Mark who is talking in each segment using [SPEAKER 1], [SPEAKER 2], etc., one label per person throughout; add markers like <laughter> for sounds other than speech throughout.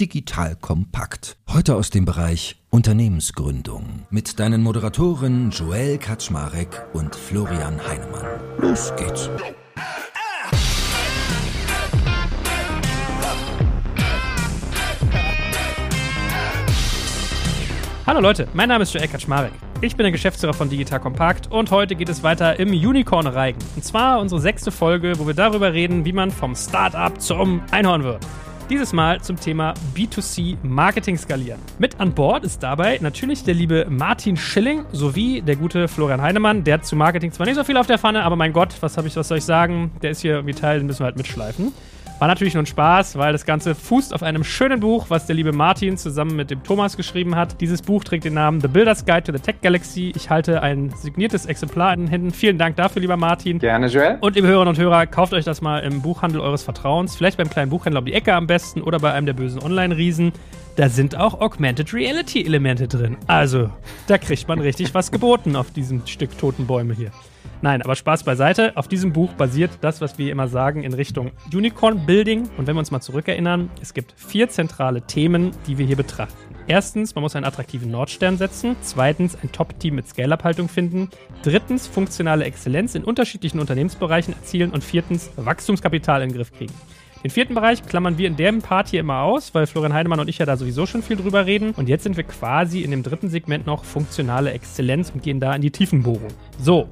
[SPEAKER 1] Digital Kompakt. Heute aus dem Bereich Unternehmensgründung mit deinen Moderatoren Joel Kaczmarek und Florian Heinemann. Los geht's.
[SPEAKER 2] Hallo Leute, mein Name ist Joel Kaczmarek. Ich bin der Geschäftsführer von Digital Compact und heute geht es weiter im Unicorn-Reigen. Und zwar unsere sechste Folge, wo wir darüber reden, wie man vom Startup zum Einhorn wird. Dieses Mal zum Thema B2C Marketing skalieren. Mit an Bord ist dabei natürlich der liebe Martin Schilling sowie der gute Florian Heinemann. Der hat zu Marketing zwar nicht so viel auf der Pfanne, aber mein Gott, was, ich, was soll ich sagen? Der ist hier irgendwie Teil, den müssen wir halt mitschleifen. War natürlich nur ein Spaß, weil das Ganze fußt auf einem schönen Buch, was der liebe Martin zusammen mit dem Thomas geschrieben hat. Dieses Buch trägt den Namen The Builder's Guide to the Tech Galaxy. Ich halte ein signiertes Exemplar in den Händen. Vielen Dank dafür, lieber Martin.
[SPEAKER 3] Gerne, Joel.
[SPEAKER 2] Und liebe Hörerinnen und Hörer, kauft euch das mal im Buchhandel eures Vertrauens. Vielleicht beim kleinen Buchhändler um die Ecke am besten oder bei einem der bösen Online-Riesen. Da sind auch Augmented Reality Elemente drin. Also, da kriegt man richtig was geboten auf diesem Stück toten Bäume hier. Nein, aber Spaß beiseite. Auf diesem Buch basiert das, was wir immer sagen, in Richtung Unicorn Building. Und wenn wir uns mal zurückerinnern, es gibt vier zentrale Themen, die wir hier betrachten. Erstens, man muss einen attraktiven Nordstern setzen. Zweitens, ein Top-Team mit Scale-Up-Haltung finden. Drittens, funktionale Exzellenz in unterschiedlichen Unternehmensbereichen erzielen. Und viertens, Wachstumskapital in den Griff kriegen. Den vierten Bereich klammern wir in dem Part hier immer aus, weil Florian Heidemann und ich ja da sowieso schon viel drüber reden. Und jetzt sind wir quasi in dem dritten Segment noch funktionale Exzellenz und gehen da in die Tiefenbohrung. So,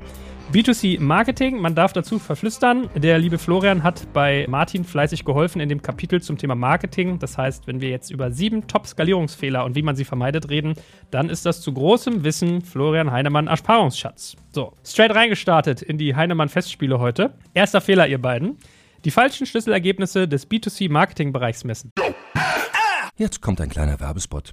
[SPEAKER 2] B2C Marketing, man darf dazu verflüstern. Der liebe Florian hat bei Martin fleißig geholfen in dem Kapitel zum Thema Marketing. Das heißt, wenn wir jetzt über sieben Top-Skalierungsfehler und wie man sie vermeidet reden, dann ist das zu großem Wissen Florian Heinemann Ersparungsschatz. So, straight reingestartet in die Heinemann-Festspiele heute. Erster Fehler, ihr beiden. Die falschen Schlüsselergebnisse des B2C-Marketing-Bereichs messen.
[SPEAKER 1] Jetzt kommt ein kleiner Werbespot.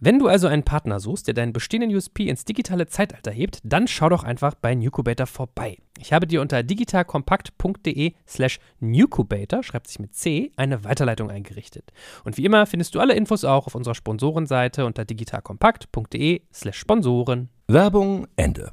[SPEAKER 2] Wenn du also einen Partner suchst, der deinen bestehenden USP ins digitale Zeitalter hebt, dann schau doch einfach bei Nucubator vorbei. Ich habe dir unter digitalkompakt.de slash Nucubator, schreibt sich mit C, eine Weiterleitung eingerichtet. Und wie immer findest du alle Infos auch auf unserer Sponsorenseite unter digitalkompakt.de slash Sponsoren.
[SPEAKER 1] Werbung Ende.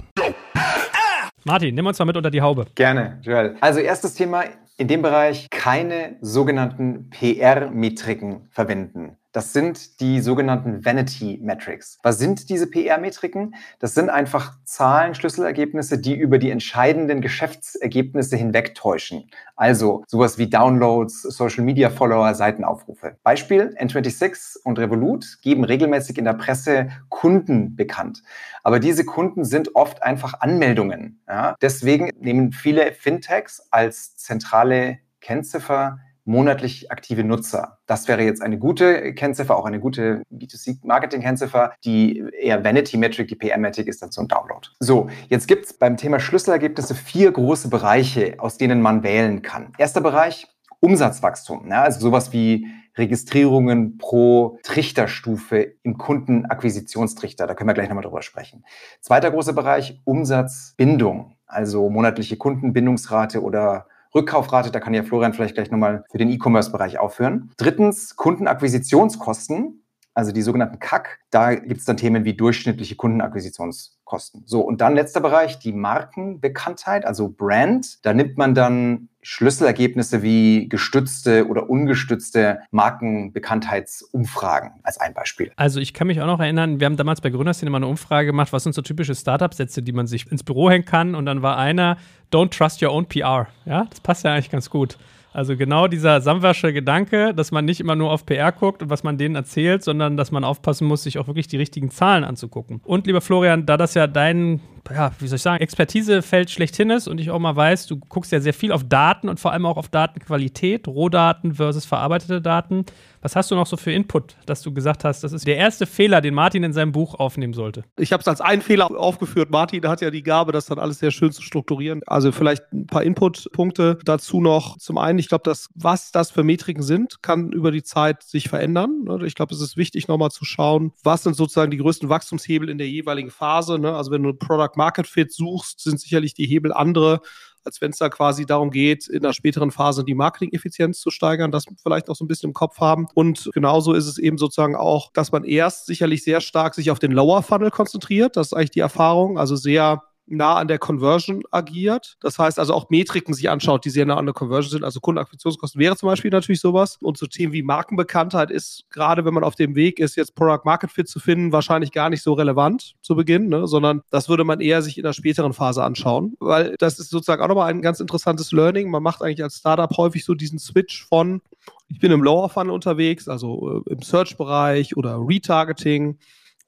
[SPEAKER 2] Martin, nimm uns mal mit unter die Haube.
[SPEAKER 3] Gerne, Joel. Also erstes Thema in dem Bereich keine sogenannten PR-Metriken verwenden. Das sind die sogenannten Vanity Metrics. Was sind diese PR-Metriken? Das sind einfach Zahlen, Schlüsselergebnisse, die über die entscheidenden Geschäftsergebnisse hinwegtäuschen. Also sowas wie Downloads, Social Media Follower, Seitenaufrufe. Beispiel N26 und Revolut geben regelmäßig in der Presse Kunden bekannt. Aber diese Kunden sind oft einfach Anmeldungen. Ja? Deswegen nehmen viele Fintechs als zentrale Kennziffer monatlich aktive Nutzer. Das wäre jetzt eine gute Kennziffer, auch eine gute B2C-Marketing-Kennziffer. Die eher Vanity-Metric, die PR-Metric ist dann so ein Download. So, jetzt gibt es beim Thema Schlüsselergebnisse vier große Bereiche, aus denen man wählen kann. Erster Bereich, Umsatzwachstum. Ja, also sowas wie Registrierungen pro Trichterstufe im Kundenakquisitionstrichter. Da können wir gleich nochmal drüber sprechen. Zweiter großer Bereich, Umsatzbindung. Also monatliche Kundenbindungsrate oder Rückkaufrate, da kann ja Florian vielleicht gleich nochmal für den E-Commerce-Bereich aufführen. Drittens, Kundenakquisitionskosten, also die sogenannten CAC. Da gibt es dann Themen wie durchschnittliche Kundenakquisitionskosten. So, und dann letzter Bereich, die Markenbekanntheit, also Brand. Da nimmt man dann Schlüsselergebnisse wie gestützte oder ungestützte Markenbekanntheitsumfragen als ein Beispiel.
[SPEAKER 2] Also ich kann mich auch noch erinnern, wir haben damals bei Gründerszene mal eine Umfrage gemacht, was sind so typische Startup-Sätze, die man sich ins Büro hängen kann und dann war einer, don't trust your own PR. Ja, das passt ja eigentlich ganz gut. Also genau dieser Samwasche Gedanke, dass man nicht immer nur auf PR guckt und was man denen erzählt, sondern dass man aufpassen muss, sich auch wirklich die richtigen Zahlen anzugucken. Und lieber Florian, da das ja dein ja, wie soll ich sagen, Expertisefeld schlechthin ist und ich auch mal weiß, du guckst ja sehr viel auf Daten und vor allem auch auf Datenqualität, Rohdaten versus verarbeitete Daten. Was hast du noch so für Input, dass du gesagt hast, das ist der erste Fehler, den Martin in seinem Buch aufnehmen sollte?
[SPEAKER 4] Ich habe es als einen Fehler aufgeführt. Martin hat ja die Gabe, das dann alles sehr schön zu strukturieren. Also vielleicht ein paar Inputpunkte dazu noch. Zum einen, ich glaube, dass was das für Metriken sind, kann über die Zeit sich verändern. Ne? Ich glaube, es ist wichtig, nochmal zu schauen, was sind sozusagen die größten Wachstumshebel in der jeweiligen Phase. Ne? Also wenn du ein Product Market Fit suchst, sind sicherlich die Hebel andere als wenn es da quasi darum geht, in der späteren Phase die Marketing-Effizienz zu steigern, das vielleicht noch so ein bisschen im Kopf haben. Und genauso ist es eben sozusagen auch, dass man erst sicherlich sehr stark sich auf den Lower Funnel konzentriert. Das ist eigentlich die Erfahrung, also sehr nah an der Conversion agiert. Das heißt also auch Metriken sich anschaut, die sehr nah an der Conversion sind. Also Kundenakquisitionskosten wäre zum Beispiel natürlich sowas. Und so Themen wie Markenbekanntheit ist, gerade wenn man auf dem Weg ist, jetzt Product Market Fit zu finden, wahrscheinlich gar nicht so relevant zu Beginn, ne? sondern das würde man eher sich in der späteren Phase anschauen. Weil das ist sozusagen auch nochmal ein ganz interessantes Learning. Man macht eigentlich als Startup häufig so diesen Switch von, ich bin im Lower Funnel unterwegs, also äh, im Search-Bereich oder Retargeting.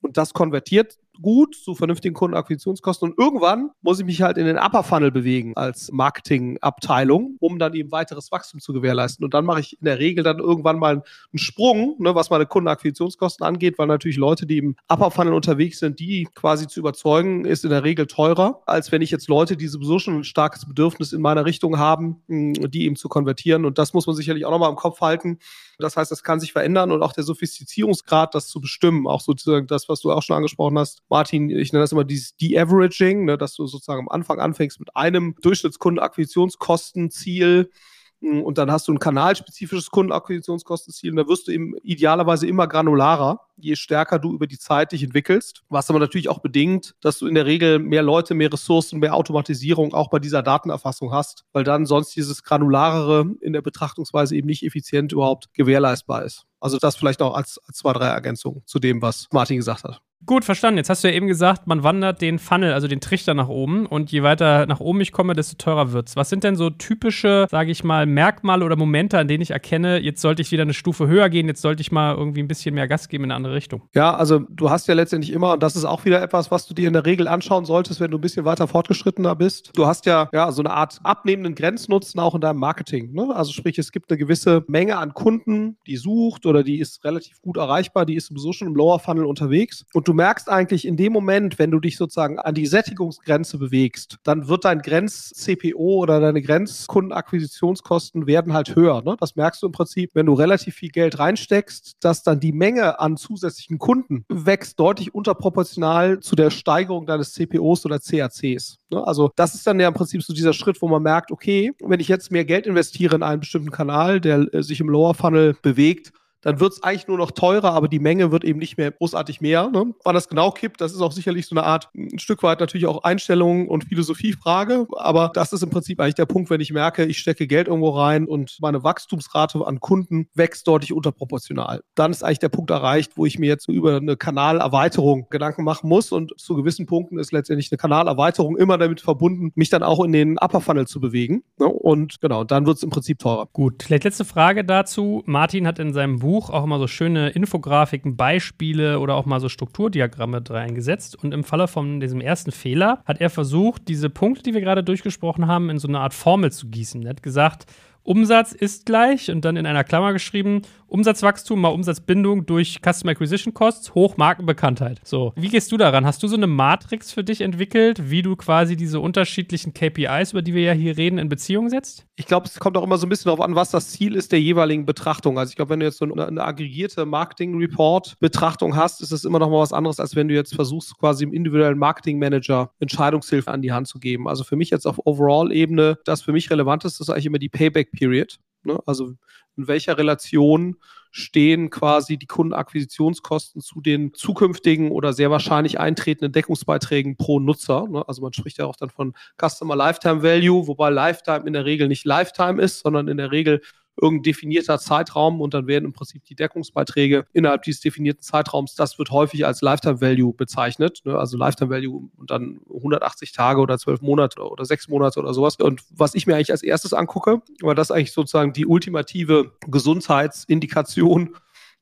[SPEAKER 4] Und das konvertiert gut zu vernünftigen Kundenakquisitionskosten. Und irgendwann muss ich mich halt in den Upper Funnel bewegen als Marketingabteilung, um dann eben weiteres Wachstum zu gewährleisten. Und dann mache ich in der Regel dann irgendwann mal einen Sprung, ne, was meine Kundenakquisitionskosten angeht, weil natürlich Leute, die im Upper Funnel unterwegs sind, die quasi zu überzeugen, ist in der Regel teurer, als wenn ich jetzt Leute, die sowieso schon ein starkes Bedürfnis in meiner Richtung haben, die eben zu konvertieren. Und das muss man sicherlich auch nochmal im Kopf halten. Das heißt, das kann sich verändern und auch der Sophistizierungsgrad, das zu bestimmen, auch sozusagen das, was du auch schon angesprochen hast, Martin, ich nenne das immer dieses De-Averaging, ne, dass du sozusagen am Anfang anfängst mit einem Durchschnittskundenakquisitionskostenziel hm, und dann hast du ein kanalspezifisches Kundenakquisitionskostenziel und da wirst du eben idealerweise immer granularer, je stärker du über die Zeit dich entwickelst. Was aber natürlich auch bedingt, dass du in der Regel mehr Leute, mehr Ressourcen, mehr Automatisierung auch bei dieser Datenerfassung hast, weil dann sonst dieses granularere in der Betrachtungsweise eben nicht effizient überhaupt gewährleistbar ist. Also das vielleicht auch als, als zwei, drei Ergänzungen zu dem, was Martin gesagt hat.
[SPEAKER 2] Gut, verstanden. Jetzt hast du ja eben gesagt, man wandert den Funnel, also den Trichter nach oben und je weiter nach oben ich komme, desto teurer wird's. Was sind denn so typische, sage ich mal, Merkmale oder Momente, an denen ich erkenne, jetzt sollte ich wieder eine Stufe höher gehen, jetzt sollte ich mal irgendwie ein bisschen mehr Gas geben in eine andere Richtung?
[SPEAKER 4] Ja, also du hast ja letztendlich immer, und das ist auch wieder etwas, was du dir in der Regel anschauen solltest, wenn du ein bisschen weiter fortgeschrittener bist. Du hast ja, ja so eine Art abnehmenden Grenznutzen auch in deinem Marketing. Ne? Also sprich, es gibt eine gewisse Menge an Kunden, die sucht oder die ist relativ gut erreichbar, die ist sowieso schon im Lower Funnel unterwegs und du merkst eigentlich in dem Moment, wenn du dich sozusagen an die Sättigungsgrenze bewegst, dann wird dein Grenz-CPO oder deine Grenzkundenakquisitionskosten werden halt höher. Ne? Das merkst du im Prinzip, wenn du relativ viel Geld reinsteckst, dass dann die Menge an zusätzlichen Kunden wächst deutlich unterproportional zu der Steigerung deines CPOs oder CACs. Ne? Also das ist dann ja im Prinzip so dieser Schritt, wo man merkt, okay, wenn ich jetzt mehr Geld investiere in einen bestimmten Kanal, der äh, sich im Lower Funnel bewegt, dann wird es eigentlich nur noch teurer, aber die Menge wird eben nicht mehr großartig mehr. Ne? Wann das genau kippt, das ist auch sicherlich so eine Art, ein Stück weit natürlich auch Einstellung und Philosophiefrage, aber das ist im Prinzip eigentlich der Punkt, wenn ich merke, ich stecke Geld irgendwo rein und meine Wachstumsrate an Kunden wächst deutlich unterproportional. Dann ist eigentlich der Punkt erreicht, wo ich mir jetzt über eine Kanalerweiterung Gedanken machen muss und zu gewissen Punkten ist letztendlich eine Kanalerweiterung immer damit verbunden, mich dann auch in den Upper Funnel zu bewegen. Ne? Und genau, dann wird es im Prinzip teurer.
[SPEAKER 2] Gut, vielleicht letzte Frage dazu. Martin hat in seinem Buch Buch auch immer so schöne Infografiken, Beispiele oder auch mal so Strukturdiagramme reingesetzt. Und im Falle von diesem ersten Fehler hat er versucht, diese Punkte, die wir gerade durchgesprochen haben, in so eine Art Formel zu gießen. Er hat gesagt, Umsatz ist gleich und dann in einer Klammer geschrieben, Umsatzwachstum mal Umsatzbindung durch Customer Acquisition Costs hoch Markenbekanntheit. So, wie gehst du daran? Hast du so eine Matrix für dich entwickelt, wie du quasi diese unterschiedlichen KPIs, über die wir ja hier reden, in Beziehung setzt?
[SPEAKER 4] Ich glaube, es kommt auch immer so ein bisschen darauf an, was das Ziel ist der jeweiligen Betrachtung. Also ich glaube, wenn du jetzt so eine, eine aggregierte Marketing-Report-Betrachtung hast, ist es immer noch mal was anderes, als wenn du jetzt versuchst, quasi im individuellen Marketing-Manager Entscheidungshilfe an die Hand zu geben. Also für mich jetzt auf Overall-Ebene, das für mich relevant ist, ist eigentlich immer die Payback Period. Ne? Also in welcher Relation stehen quasi die Kundenakquisitionskosten zu den zukünftigen oder sehr wahrscheinlich eintretenden Deckungsbeiträgen pro Nutzer. Ne? Also man spricht ja auch dann von Customer Lifetime Value, wobei Lifetime in der Regel nicht Lifetime ist, sondern in der Regel irgendein definierter Zeitraum und dann werden im Prinzip die Deckungsbeiträge innerhalb dieses definierten Zeitraums, das wird häufig als Lifetime Value bezeichnet. Ne? Also Lifetime Value und dann 180 Tage oder 12 Monate oder 6 Monate oder sowas. Und was ich mir eigentlich als erstes angucke, weil das eigentlich sozusagen die ultimative Gesundheitsindikation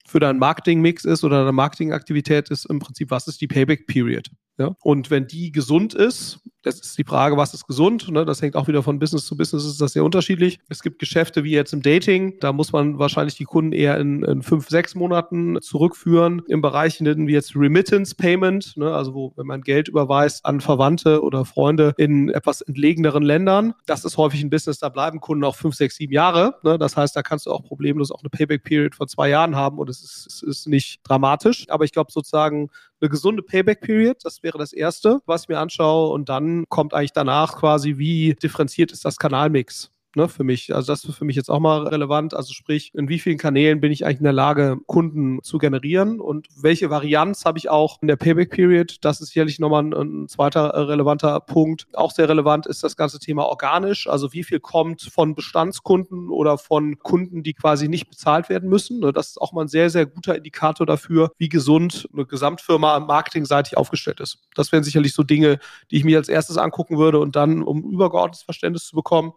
[SPEAKER 4] für deinen Marketingmix ist oder deine Marketingaktivität ist im Prinzip, was ist die Payback Period? Ja? Und wenn die gesund ist, das ist die Frage, was ist gesund? Ne? Das hängt auch wieder von Business zu Business, ist das sehr unterschiedlich. Es gibt Geschäfte wie jetzt im Dating, da muss man wahrscheinlich die Kunden eher in, in fünf, sechs Monaten zurückführen. Im Bereich wie jetzt Remittance Payment, ne? also wo, wenn man Geld überweist an Verwandte oder Freunde in etwas entlegeneren Ländern, das ist häufig ein Business, da bleiben Kunden auch fünf, sechs, sieben Jahre. Ne? Das heißt, da kannst du auch problemlos auch eine Payback-Period von zwei Jahren haben und es ist, es ist nicht dramatisch. Aber ich glaube sozusagen, eine gesunde Payback-Period, das wäre das Erste, was ich mir anschaue. Und dann kommt eigentlich danach quasi, wie differenziert ist das Kanalmix ne, für mich. Also das ist für mich jetzt auch mal relevant. Also sprich, in wie vielen Kanälen bin ich eigentlich in der Lage, Kunden zu generieren und welche Varianz habe ich auch in der Payback Period? Das ist sicherlich nochmal ein, ein zweiter äh, relevanter Punkt. Auch sehr relevant ist das ganze Thema organisch. Also wie viel kommt von Bestandskunden oder von Kunden, die quasi nicht bezahlt werden müssen? Ne, das ist auch mal ein sehr, sehr guter Indikator dafür, wie gesund eine Gesamtfirma marketingseitig aufgestellt ist. Das wären sicherlich so Dinge, die ich mir als erstes angucken würde und dann, um übergeordnetes Verständnis zu bekommen,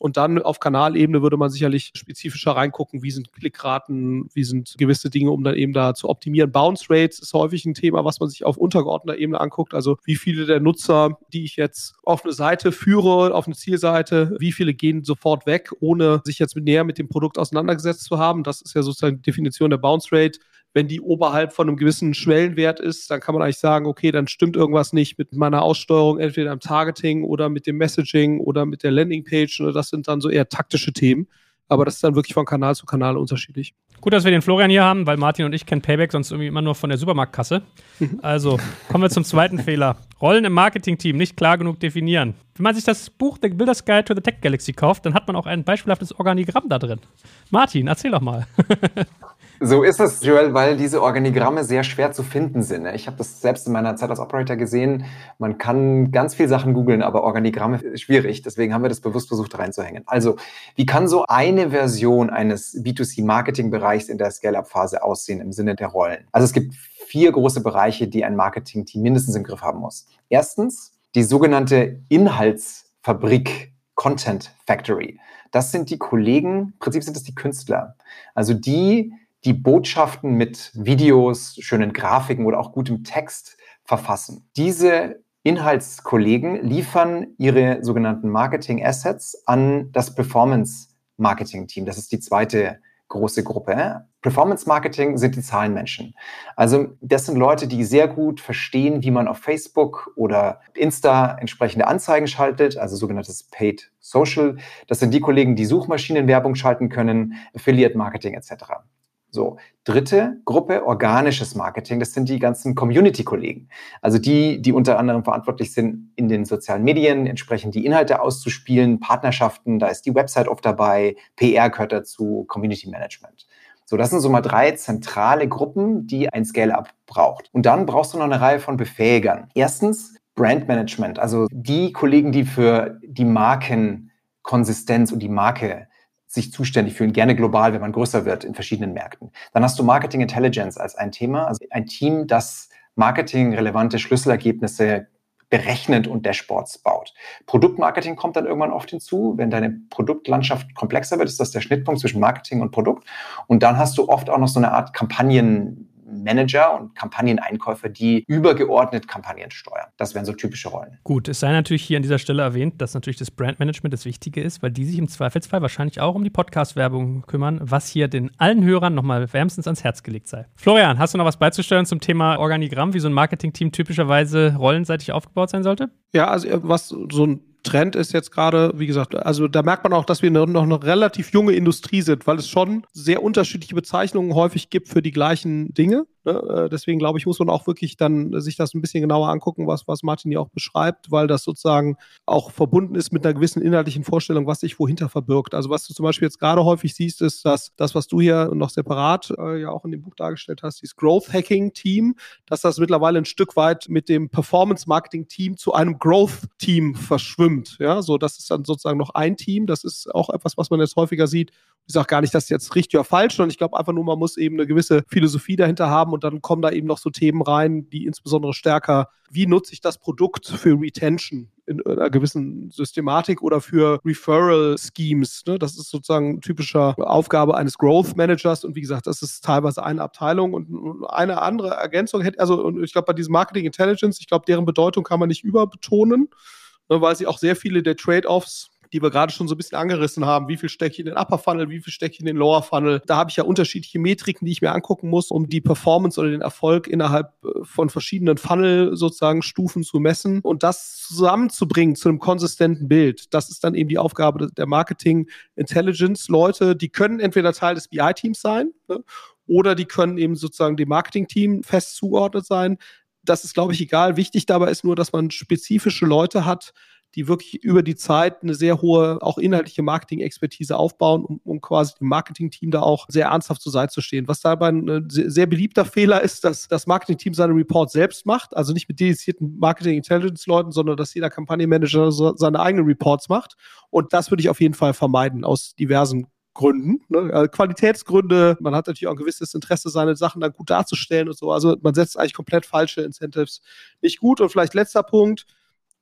[SPEAKER 4] und dann auf Kanalebene würde man sicherlich spezifischer reingucken, wie sind Klickraten, wie sind gewisse Dinge, um dann eben da zu optimieren. Bounce Rates ist häufig ein Thema, was man sich auf untergeordneter Ebene anguckt. Also wie viele der Nutzer, die ich jetzt auf eine Seite führe, auf eine Zielseite, wie viele gehen sofort weg, ohne sich jetzt näher mit dem Produkt auseinandergesetzt zu haben. Das ist ja sozusagen die Definition der Bounce Rate wenn die oberhalb von einem gewissen Schwellenwert ist, dann kann man eigentlich sagen, okay, dann stimmt irgendwas nicht mit meiner Aussteuerung, entweder im Targeting oder mit dem Messaging oder mit der Landingpage. Ne, das sind dann so eher taktische Themen. Aber das ist dann wirklich von Kanal zu Kanal unterschiedlich.
[SPEAKER 2] Gut, dass wir den Florian hier haben, weil Martin und ich kennen Payback sonst irgendwie immer nur von der Supermarktkasse. Mhm. Also kommen wir zum zweiten <laughs> Fehler. Rollen im Marketing-Team nicht klar genug definieren. Wenn man sich das Buch The Builders Guide to the Tech Galaxy kauft, dann hat man auch ein beispielhaftes Organigramm da drin. Martin, erzähl doch mal. <laughs>
[SPEAKER 3] So ist es, Joel, weil diese Organigramme sehr schwer zu finden sind. Ne? Ich habe das selbst in meiner Zeit als Operator gesehen. Man kann ganz viel Sachen googeln, aber Organigramme ist schwierig. Deswegen haben wir das bewusst versucht reinzuhängen. Also, wie kann so eine Version eines B2C-Marketing-Bereichs in der Scale-Up-Phase aussehen im Sinne der Rollen? Also es gibt vier große Bereiche, die ein Marketing-Team mindestens im Griff haben muss. Erstens die sogenannte Inhaltsfabrik, Content Factory. Das sind die Kollegen, im Prinzip sind es die Künstler. Also die, die Botschaften mit Videos, schönen Grafiken oder auch gutem Text verfassen. Diese Inhaltskollegen liefern ihre sogenannten Marketing Assets an das Performance Marketing Team. Das ist die zweite große Gruppe. Performance Marketing sind die Zahlenmenschen. Also das sind Leute, die sehr gut verstehen, wie man auf Facebook oder Insta entsprechende Anzeigen schaltet, also sogenanntes Paid Social. Das sind die Kollegen, die Suchmaschinenwerbung schalten können, Affiliate Marketing etc. So, dritte Gruppe, organisches Marketing, das sind die ganzen Community-Kollegen. Also die, die unter anderem verantwortlich sind, in den sozialen Medien entsprechend die Inhalte auszuspielen, Partnerschaften, da ist die Website oft dabei, PR gehört dazu, Community Management. So, das sind so mal drei zentrale Gruppen, die ein Scale-Up braucht. Und dann brauchst du noch eine Reihe von Befähigern. Erstens Brandmanagement, also die Kollegen, die für die Markenkonsistenz und die Marke sich zuständig fühlen, gerne global, wenn man größer wird in verschiedenen Märkten. Dann hast du Marketing Intelligence als ein Thema, also ein Team, das marketingrelevante Schlüsselergebnisse berechnet und Dashboards baut. Produktmarketing kommt dann irgendwann oft hinzu. Wenn deine Produktlandschaft komplexer wird, ist das der Schnittpunkt zwischen Marketing und Produkt. Und dann hast du oft auch noch so eine Art Kampagnen Manager und Kampagneneinkäufer, die übergeordnet Kampagnen steuern. Das wären so typische Rollen.
[SPEAKER 2] Gut, es sei natürlich hier an dieser Stelle erwähnt, dass natürlich das Brandmanagement das Wichtige ist, weil die sich im Zweifelsfall wahrscheinlich auch um die Podcast-Werbung kümmern, was hier den allen Hörern nochmal wärmstens ans Herz gelegt sei. Florian, hast du noch was beizusteuern zum Thema Organigramm, wie so ein Marketing-Team typischerweise rollenseitig aufgebaut sein sollte?
[SPEAKER 4] Ja, also was so ein Trend ist jetzt gerade, wie gesagt, also da merkt man auch, dass wir noch eine relativ junge Industrie sind, weil es schon sehr unterschiedliche Bezeichnungen häufig gibt für die gleichen Dinge. Ne? Äh, deswegen glaube ich, muss man auch wirklich dann sich das ein bisschen genauer angucken, was, was Martin hier auch beschreibt, weil das sozusagen auch verbunden ist mit einer gewissen inhaltlichen Vorstellung, was sich wohinter verbirgt. Also was du zum Beispiel jetzt gerade häufig siehst, ist, dass das, was du hier noch separat äh, ja auch in dem Buch dargestellt hast, dieses Growth Hacking Team, dass das mittlerweile ein Stück weit mit dem Performance Marketing Team zu einem Growth Team verschwimmt. Ja, so das ist dann sozusagen noch ein Team. Das ist auch etwas, was man jetzt häufiger sieht Ich sage gar nicht, dass jetzt richtig oder falsch, sondern ich glaube einfach nur, man muss eben eine gewisse Philosophie dahinter haben und dann kommen da eben noch so Themen rein, die insbesondere stärker, wie nutze ich das Produkt für Retention in einer gewissen Systematik oder für Referral Schemes. Ne? Das ist sozusagen typischer Aufgabe eines Growth Managers und wie gesagt, das ist teilweise eine Abteilung und eine andere Ergänzung hätte, also ich glaube bei diesem Marketing Intelligence, ich glaube, deren Bedeutung kann man nicht überbetonen, ne, weil sie auch sehr viele der Trade-offs die wir gerade schon so ein bisschen angerissen haben. Wie viel stecke ich in den Upper Funnel, wie viel stecke ich in den Lower Funnel? Da habe ich ja unterschiedliche Metriken, die ich mir angucken muss, um die Performance oder den Erfolg innerhalb äh, von verschiedenen Funnel sozusagen Stufen zu messen und das zusammenzubringen zu einem konsistenten Bild. Das ist dann eben die Aufgabe der Marketing Intelligence Leute. Die können entweder Teil des BI-Teams sein ne? oder die können eben sozusagen dem Marketing-Team fest zugeordnet sein. Das ist, glaube ich, egal. Wichtig dabei ist nur, dass man spezifische Leute hat, die wirklich über die Zeit eine sehr hohe, auch inhaltliche Marketing-Expertise aufbauen, um, um quasi dem Marketing-Team da auch sehr ernsthaft zur Seite zu stehen. Was dabei ein sehr, sehr beliebter Fehler ist, dass das Marketing-Team seine Reports selbst macht, also nicht mit dedizierten Marketing-Intelligence-Leuten, sondern dass jeder Kampagnenmanager seine eigenen Reports macht. Und das würde ich auf jeden Fall vermeiden, aus diversen Gründen, ne? Also Qualitätsgründe. Man hat natürlich auch ein gewisses Interesse, seine Sachen dann gut darzustellen und so. Also man setzt eigentlich komplett falsche Incentives nicht gut. Und vielleicht letzter Punkt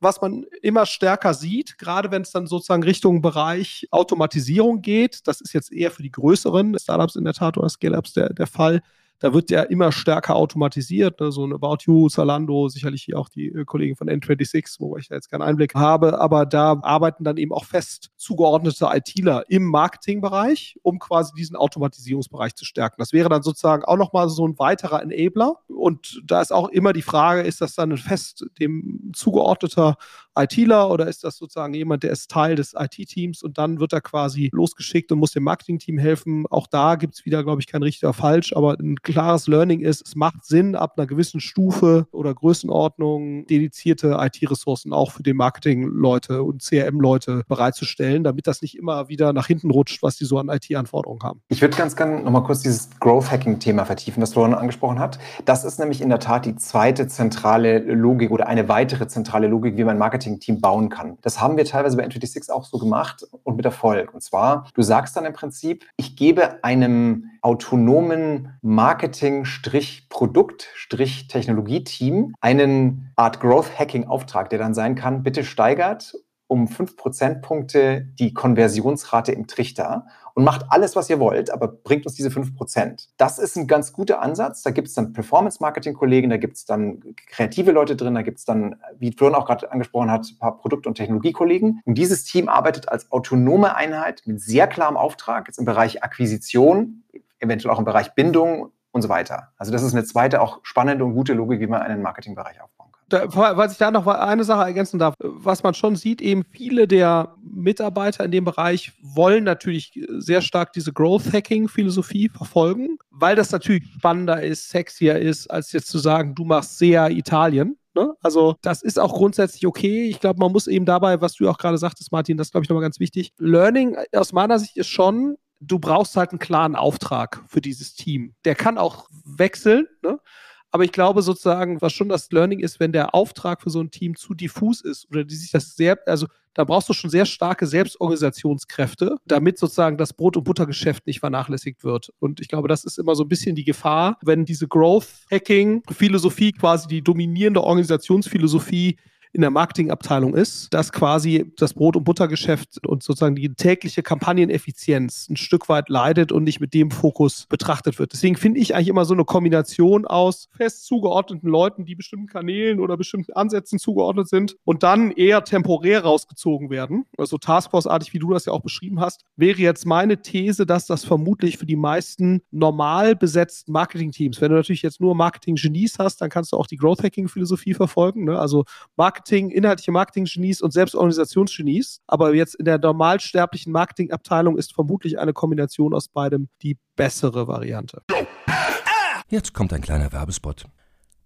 [SPEAKER 4] was man immer stärker sieht, gerade wenn es dann sozusagen Richtung Bereich Automatisierung geht. Das ist jetzt eher für die größeren Startups in der Tat oder Scale-Ups der, der Fall da wird ja immer stärker automatisiert. Ne? So ein About You, Zalando, sicherlich hier auch die äh, Kollegen von N26, wo ich da jetzt keinen Einblick habe. Aber da arbeiten dann eben auch fest zugeordnete ITler im Marketingbereich, um quasi diesen Automatisierungsbereich zu stärken. Das wäre dann sozusagen auch nochmal so ein weiterer Enabler. Und da ist auch immer die Frage, ist das dann ein fest dem zugeordneter ITler oder ist das sozusagen jemand, der ist Teil des IT-Teams und dann wird er quasi losgeschickt und muss dem Marketing-Team helfen? Auch da gibt es wieder, glaube ich, kein richtig oder falsch, aber ein klares Learning ist, es macht Sinn, ab einer gewissen Stufe oder Größenordnung dedizierte IT-Ressourcen auch für die Marketing-Leute und CRM-Leute bereitzustellen, damit das nicht immer wieder nach hinten rutscht, was die so an IT-Anforderungen haben.
[SPEAKER 3] Ich würde ganz gerne nochmal kurz dieses Growth-Hacking-Thema vertiefen, das Florian angesprochen hat. Das ist nämlich in der Tat die zweite zentrale Logik oder eine weitere zentrale Logik, wie man Marketing-Team bauen kann. Das haben wir teilweise bei N26 auch so gemacht und mit Erfolg. Und zwar, du sagst dann im Prinzip, ich gebe einem autonomen Marketing-Produkt-Technologie-Team einen Art Growth-Hacking-Auftrag, der dann sein kann, bitte steigert um fünf Prozentpunkte die Konversionsrate im Trichter und macht alles, was ihr wollt, aber bringt uns diese fünf Prozent. Das ist ein ganz guter Ansatz. Da gibt es dann Performance-Marketing-Kollegen, da gibt es dann kreative Leute drin, da gibt es dann, wie Florian auch gerade angesprochen hat, ein paar Produkt- und Technologiekollegen. Und dieses Team arbeitet als autonome Einheit mit sehr klarem Auftrag, jetzt im Bereich Akquisition, eventuell auch im Bereich Bindung und so weiter. Also das ist eine zweite auch spannende und gute Logik, wie man einen Marketingbereich aufbauen kann.
[SPEAKER 4] Da, weil ich da noch eine Sache ergänzen darf, was man schon sieht, eben viele der Mitarbeiter in dem Bereich wollen natürlich sehr stark diese Growth-Hacking-Philosophie verfolgen, weil das natürlich spannender ist, sexier ist, als jetzt zu sagen, du machst sehr Italien. Ne? Also das ist auch grundsätzlich okay. Ich glaube, man muss eben dabei, was du auch gerade sagtest, Martin, das glaube ich nochmal ganz wichtig. Learning aus meiner Sicht ist schon, du brauchst halt einen klaren Auftrag für dieses Team. Der kann auch wechseln, ne? Aber ich glaube sozusagen, was schon das Learning ist, wenn der Auftrag für so ein Team zu diffus ist oder die sich das sehr, also da brauchst du schon sehr starke Selbstorganisationskräfte, damit sozusagen das Brot- und Buttergeschäft nicht vernachlässigt wird. Und ich glaube, das ist immer so ein bisschen die Gefahr, wenn diese Growth-Hacking-Philosophie quasi die dominierende Organisationsphilosophie in der Marketingabteilung ist, dass quasi das Brot- und Buttergeschäft und sozusagen die tägliche Kampagneneffizienz ein Stück weit leidet und nicht mit dem Fokus betrachtet wird. Deswegen finde ich eigentlich immer so eine Kombination aus fest zugeordneten Leuten, die bestimmten Kanälen oder bestimmten Ansätzen zugeordnet sind und dann eher temporär rausgezogen werden. Also Taskforce-artig, wie du das ja auch beschrieben hast, wäre jetzt meine These, dass das vermutlich für die meisten normal besetzten Marketing-Teams, wenn du natürlich jetzt nur Marketing-Genies hast, dann kannst du auch die Growth-Hacking-Philosophie verfolgen. Ne? Also Marketing Marketing, inhaltliche Marketing-Genies und selbst Organisationsgenies. Aber jetzt in der normalsterblichen Marketingabteilung ist vermutlich eine Kombination aus beidem die bessere Variante.
[SPEAKER 1] Jetzt kommt ein kleiner Werbespot.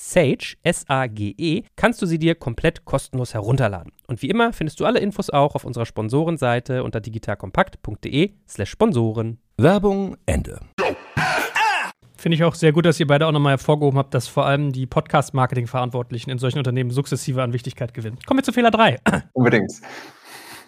[SPEAKER 2] Sage, S-A-G-E, kannst du sie dir komplett kostenlos herunterladen. Und wie immer findest du alle Infos auch auf unserer Sponsorenseite unter digitalkompakt.de slash Sponsoren.
[SPEAKER 1] Werbung Ende.
[SPEAKER 2] Finde ich auch sehr gut, dass ihr beide auch nochmal hervorgehoben habt, dass vor allem die Podcast-Marketing-Verantwortlichen in solchen Unternehmen sukzessive an Wichtigkeit gewinnen. Kommen wir zu Fehler 3. <clears throat>
[SPEAKER 3] Unbedingt.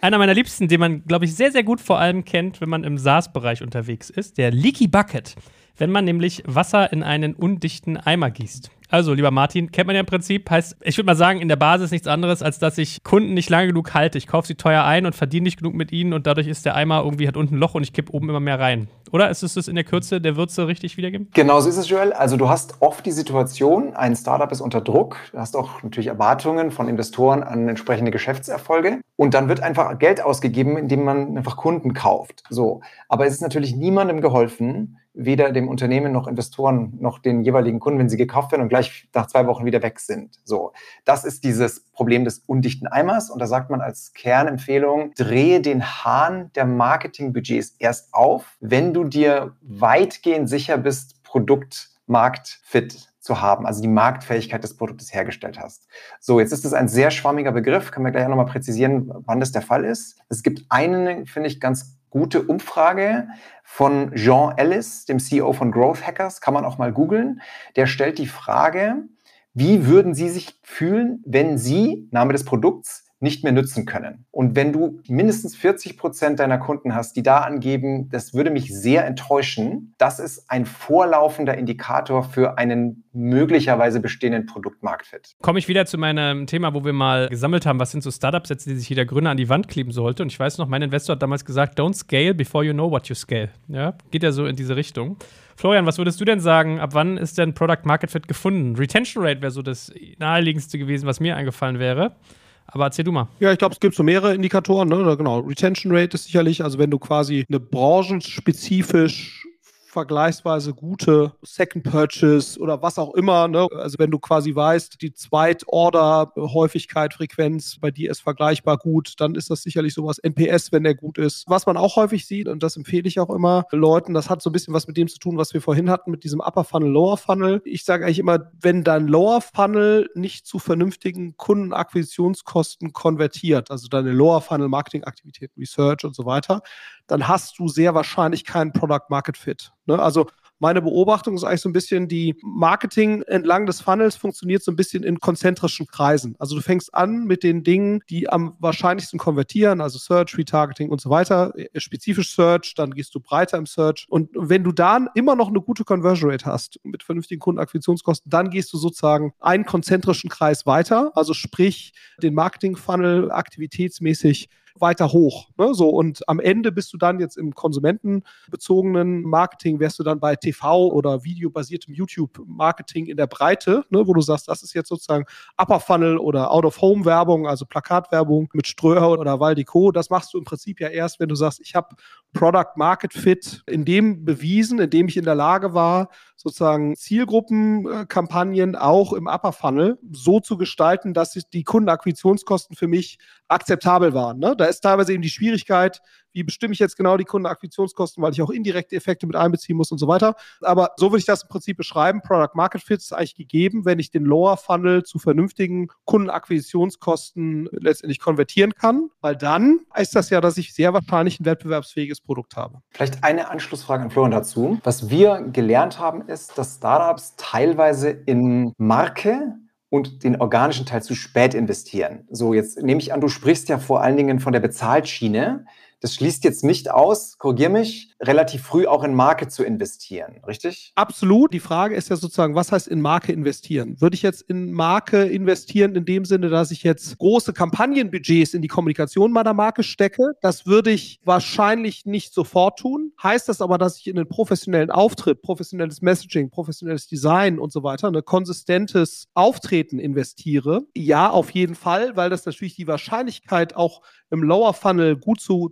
[SPEAKER 2] Einer meiner Liebsten, den man, glaube ich, sehr, sehr gut vor allem kennt, wenn man im SaaS-Bereich unterwegs ist, der Leaky Bucket. Wenn man nämlich Wasser in einen undichten Eimer gießt. Also, lieber Martin, kennt man ja im Prinzip, heißt, ich würde mal sagen, in der Basis nichts anderes, als dass ich Kunden nicht lange genug halte. Ich kaufe sie teuer ein und verdiene nicht genug mit ihnen und dadurch ist der Eimer irgendwie hat unten ein Loch und ich kippe oben immer mehr rein. Oder ist es das in der Kürze der Würze richtig wiedergeben?
[SPEAKER 3] Genau so ist es, Joel. Also du hast oft die Situation, ein Startup ist unter Druck, du hast auch natürlich Erwartungen von Investoren an entsprechende Geschäftserfolge und dann wird einfach Geld ausgegeben, indem man einfach Kunden kauft. So, aber es ist natürlich niemandem geholfen, weder dem Unternehmen noch Investoren noch den jeweiligen Kunden, wenn sie gekauft werden und gleich nach zwei Wochen wieder weg sind. So, das ist dieses Problem des undichten Eimers und da sagt man als Kernempfehlung, drehe den Hahn der Marketingbudgets erst auf, wenn du dir weitgehend sicher bist, Produkt marktfit zu haben, also die Marktfähigkeit des Produktes hergestellt hast. So, jetzt ist es ein sehr schwammiger Begriff, können wir gleich nochmal präzisieren, wann das der Fall ist. Es gibt eine, finde ich, ganz gute Umfrage von Jean Ellis, dem CEO von Growth Hackers, kann man auch mal googeln. Der stellt die Frage, wie würden Sie sich fühlen, wenn Sie, Name des Produkts, nicht mehr nützen können. Und wenn du mindestens 40 Prozent deiner Kunden hast, die da angeben, das würde mich sehr enttäuschen, das ist ein vorlaufender Indikator für einen möglicherweise bestehenden Produktmarktfit.
[SPEAKER 2] Komme ich wieder zu meinem Thema, wo wir mal gesammelt haben, was sind so Startup-Sätze, die sich jeder Gründer an die Wand kleben sollte. Und ich weiß noch, mein Investor hat damals gesagt, don't scale before you know what you scale. Ja, geht ja so in diese Richtung. Florian, was würdest du denn sagen? Ab wann ist denn Product Market Fit gefunden? Retention Rate wäre so das naheliegendste gewesen, was mir eingefallen wäre. Aber erzähl du mal.
[SPEAKER 4] Ja, ich glaube, es gibt so mehrere Indikatoren. Ne? Genau, Retention Rate ist sicherlich, also wenn du quasi eine branchenspezifisch vergleichsweise gute Second Purchase oder was auch immer. Ne? Also wenn du quasi weißt, die Zweitorder-Häufigkeit, Frequenz bei dir ist vergleichbar gut, dann ist das sicherlich sowas NPS, wenn der gut ist. Was man auch häufig sieht, und das empfehle ich auch immer Leuten, das hat so ein bisschen was mit dem zu tun, was wir vorhin hatten, mit diesem Upper Funnel, Lower Funnel. Ich sage eigentlich immer, wenn dein Lower Funnel nicht zu vernünftigen Kundenakquisitionskosten konvertiert, also deine Lower Funnel Marketingaktivitäten, Research und so weiter, dann hast du sehr wahrscheinlich keinen Product Market Fit. Ne? Also meine Beobachtung ist eigentlich so ein bisschen, die Marketing entlang des Funnels funktioniert so ein bisschen in konzentrischen Kreisen. Also du fängst an mit den Dingen, die am wahrscheinlichsten konvertieren, also Search, Retargeting und so weiter, äh, spezifisch Search, dann gehst du breiter im Search. Und wenn du dann immer noch eine gute Conversion Rate hast mit vernünftigen Kundenakquisitionskosten, dann gehst du sozusagen einen konzentrischen Kreis weiter, also sprich den Marketing-Funnel aktivitätsmäßig weiter hoch. Ne? So, und am Ende bist du dann jetzt im konsumentenbezogenen Marketing, wärst du dann bei TV oder videobasiertem YouTube-Marketing in der Breite, ne? wo du sagst, das ist jetzt sozusagen Upper Funnel oder Out-of-Home-Werbung, also Plakatwerbung mit Ströer oder Valdico. Das machst du im Prinzip ja erst, wenn du sagst, ich habe Product Market Fit in dem bewiesen, in dem ich in der Lage war, sozusagen Zielgruppenkampagnen auch im Upper Funnel so zu gestalten, dass die Kundenakquisitionskosten für mich akzeptabel waren. Ne? Da ist teilweise eben die Schwierigkeit, wie bestimme ich jetzt genau die Kundenakquisitionskosten, weil ich auch indirekte Effekte mit einbeziehen muss und so weiter. Aber so würde ich das im Prinzip beschreiben. Product Market Fit ist eigentlich gegeben, wenn ich den Lower Funnel zu vernünftigen Kundenakquisitionskosten letztendlich konvertieren kann, weil dann heißt das ja, dass ich sehr wahrscheinlich ein wettbewerbsfähiges Produkt habe.
[SPEAKER 3] Vielleicht eine Anschlussfrage an Florian dazu. Was wir gelernt haben, ist, dass Startups teilweise in Marke und den organischen Teil zu spät investieren. So, jetzt nehme ich an, du sprichst ja vor allen Dingen von der Bezahlschiene. Das schließt jetzt nicht aus, korrigier mich, relativ früh auch in Marke zu investieren, richtig?
[SPEAKER 4] Absolut. Die Frage ist ja sozusagen, was heißt in Marke investieren? Würde ich jetzt in Marke investieren in dem Sinne, dass ich jetzt große Kampagnenbudgets in die Kommunikation meiner Marke stecke? Das würde ich wahrscheinlich nicht sofort tun. Heißt das aber, dass ich in einen professionellen Auftritt, professionelles Messaging, professionelles Design und so weiter, ein konsistentes Auftreten investiere? Ja, auf jeden Fall, weil das natürlich die Wahrscheinlichkeit auch im Lower Funnel gut zu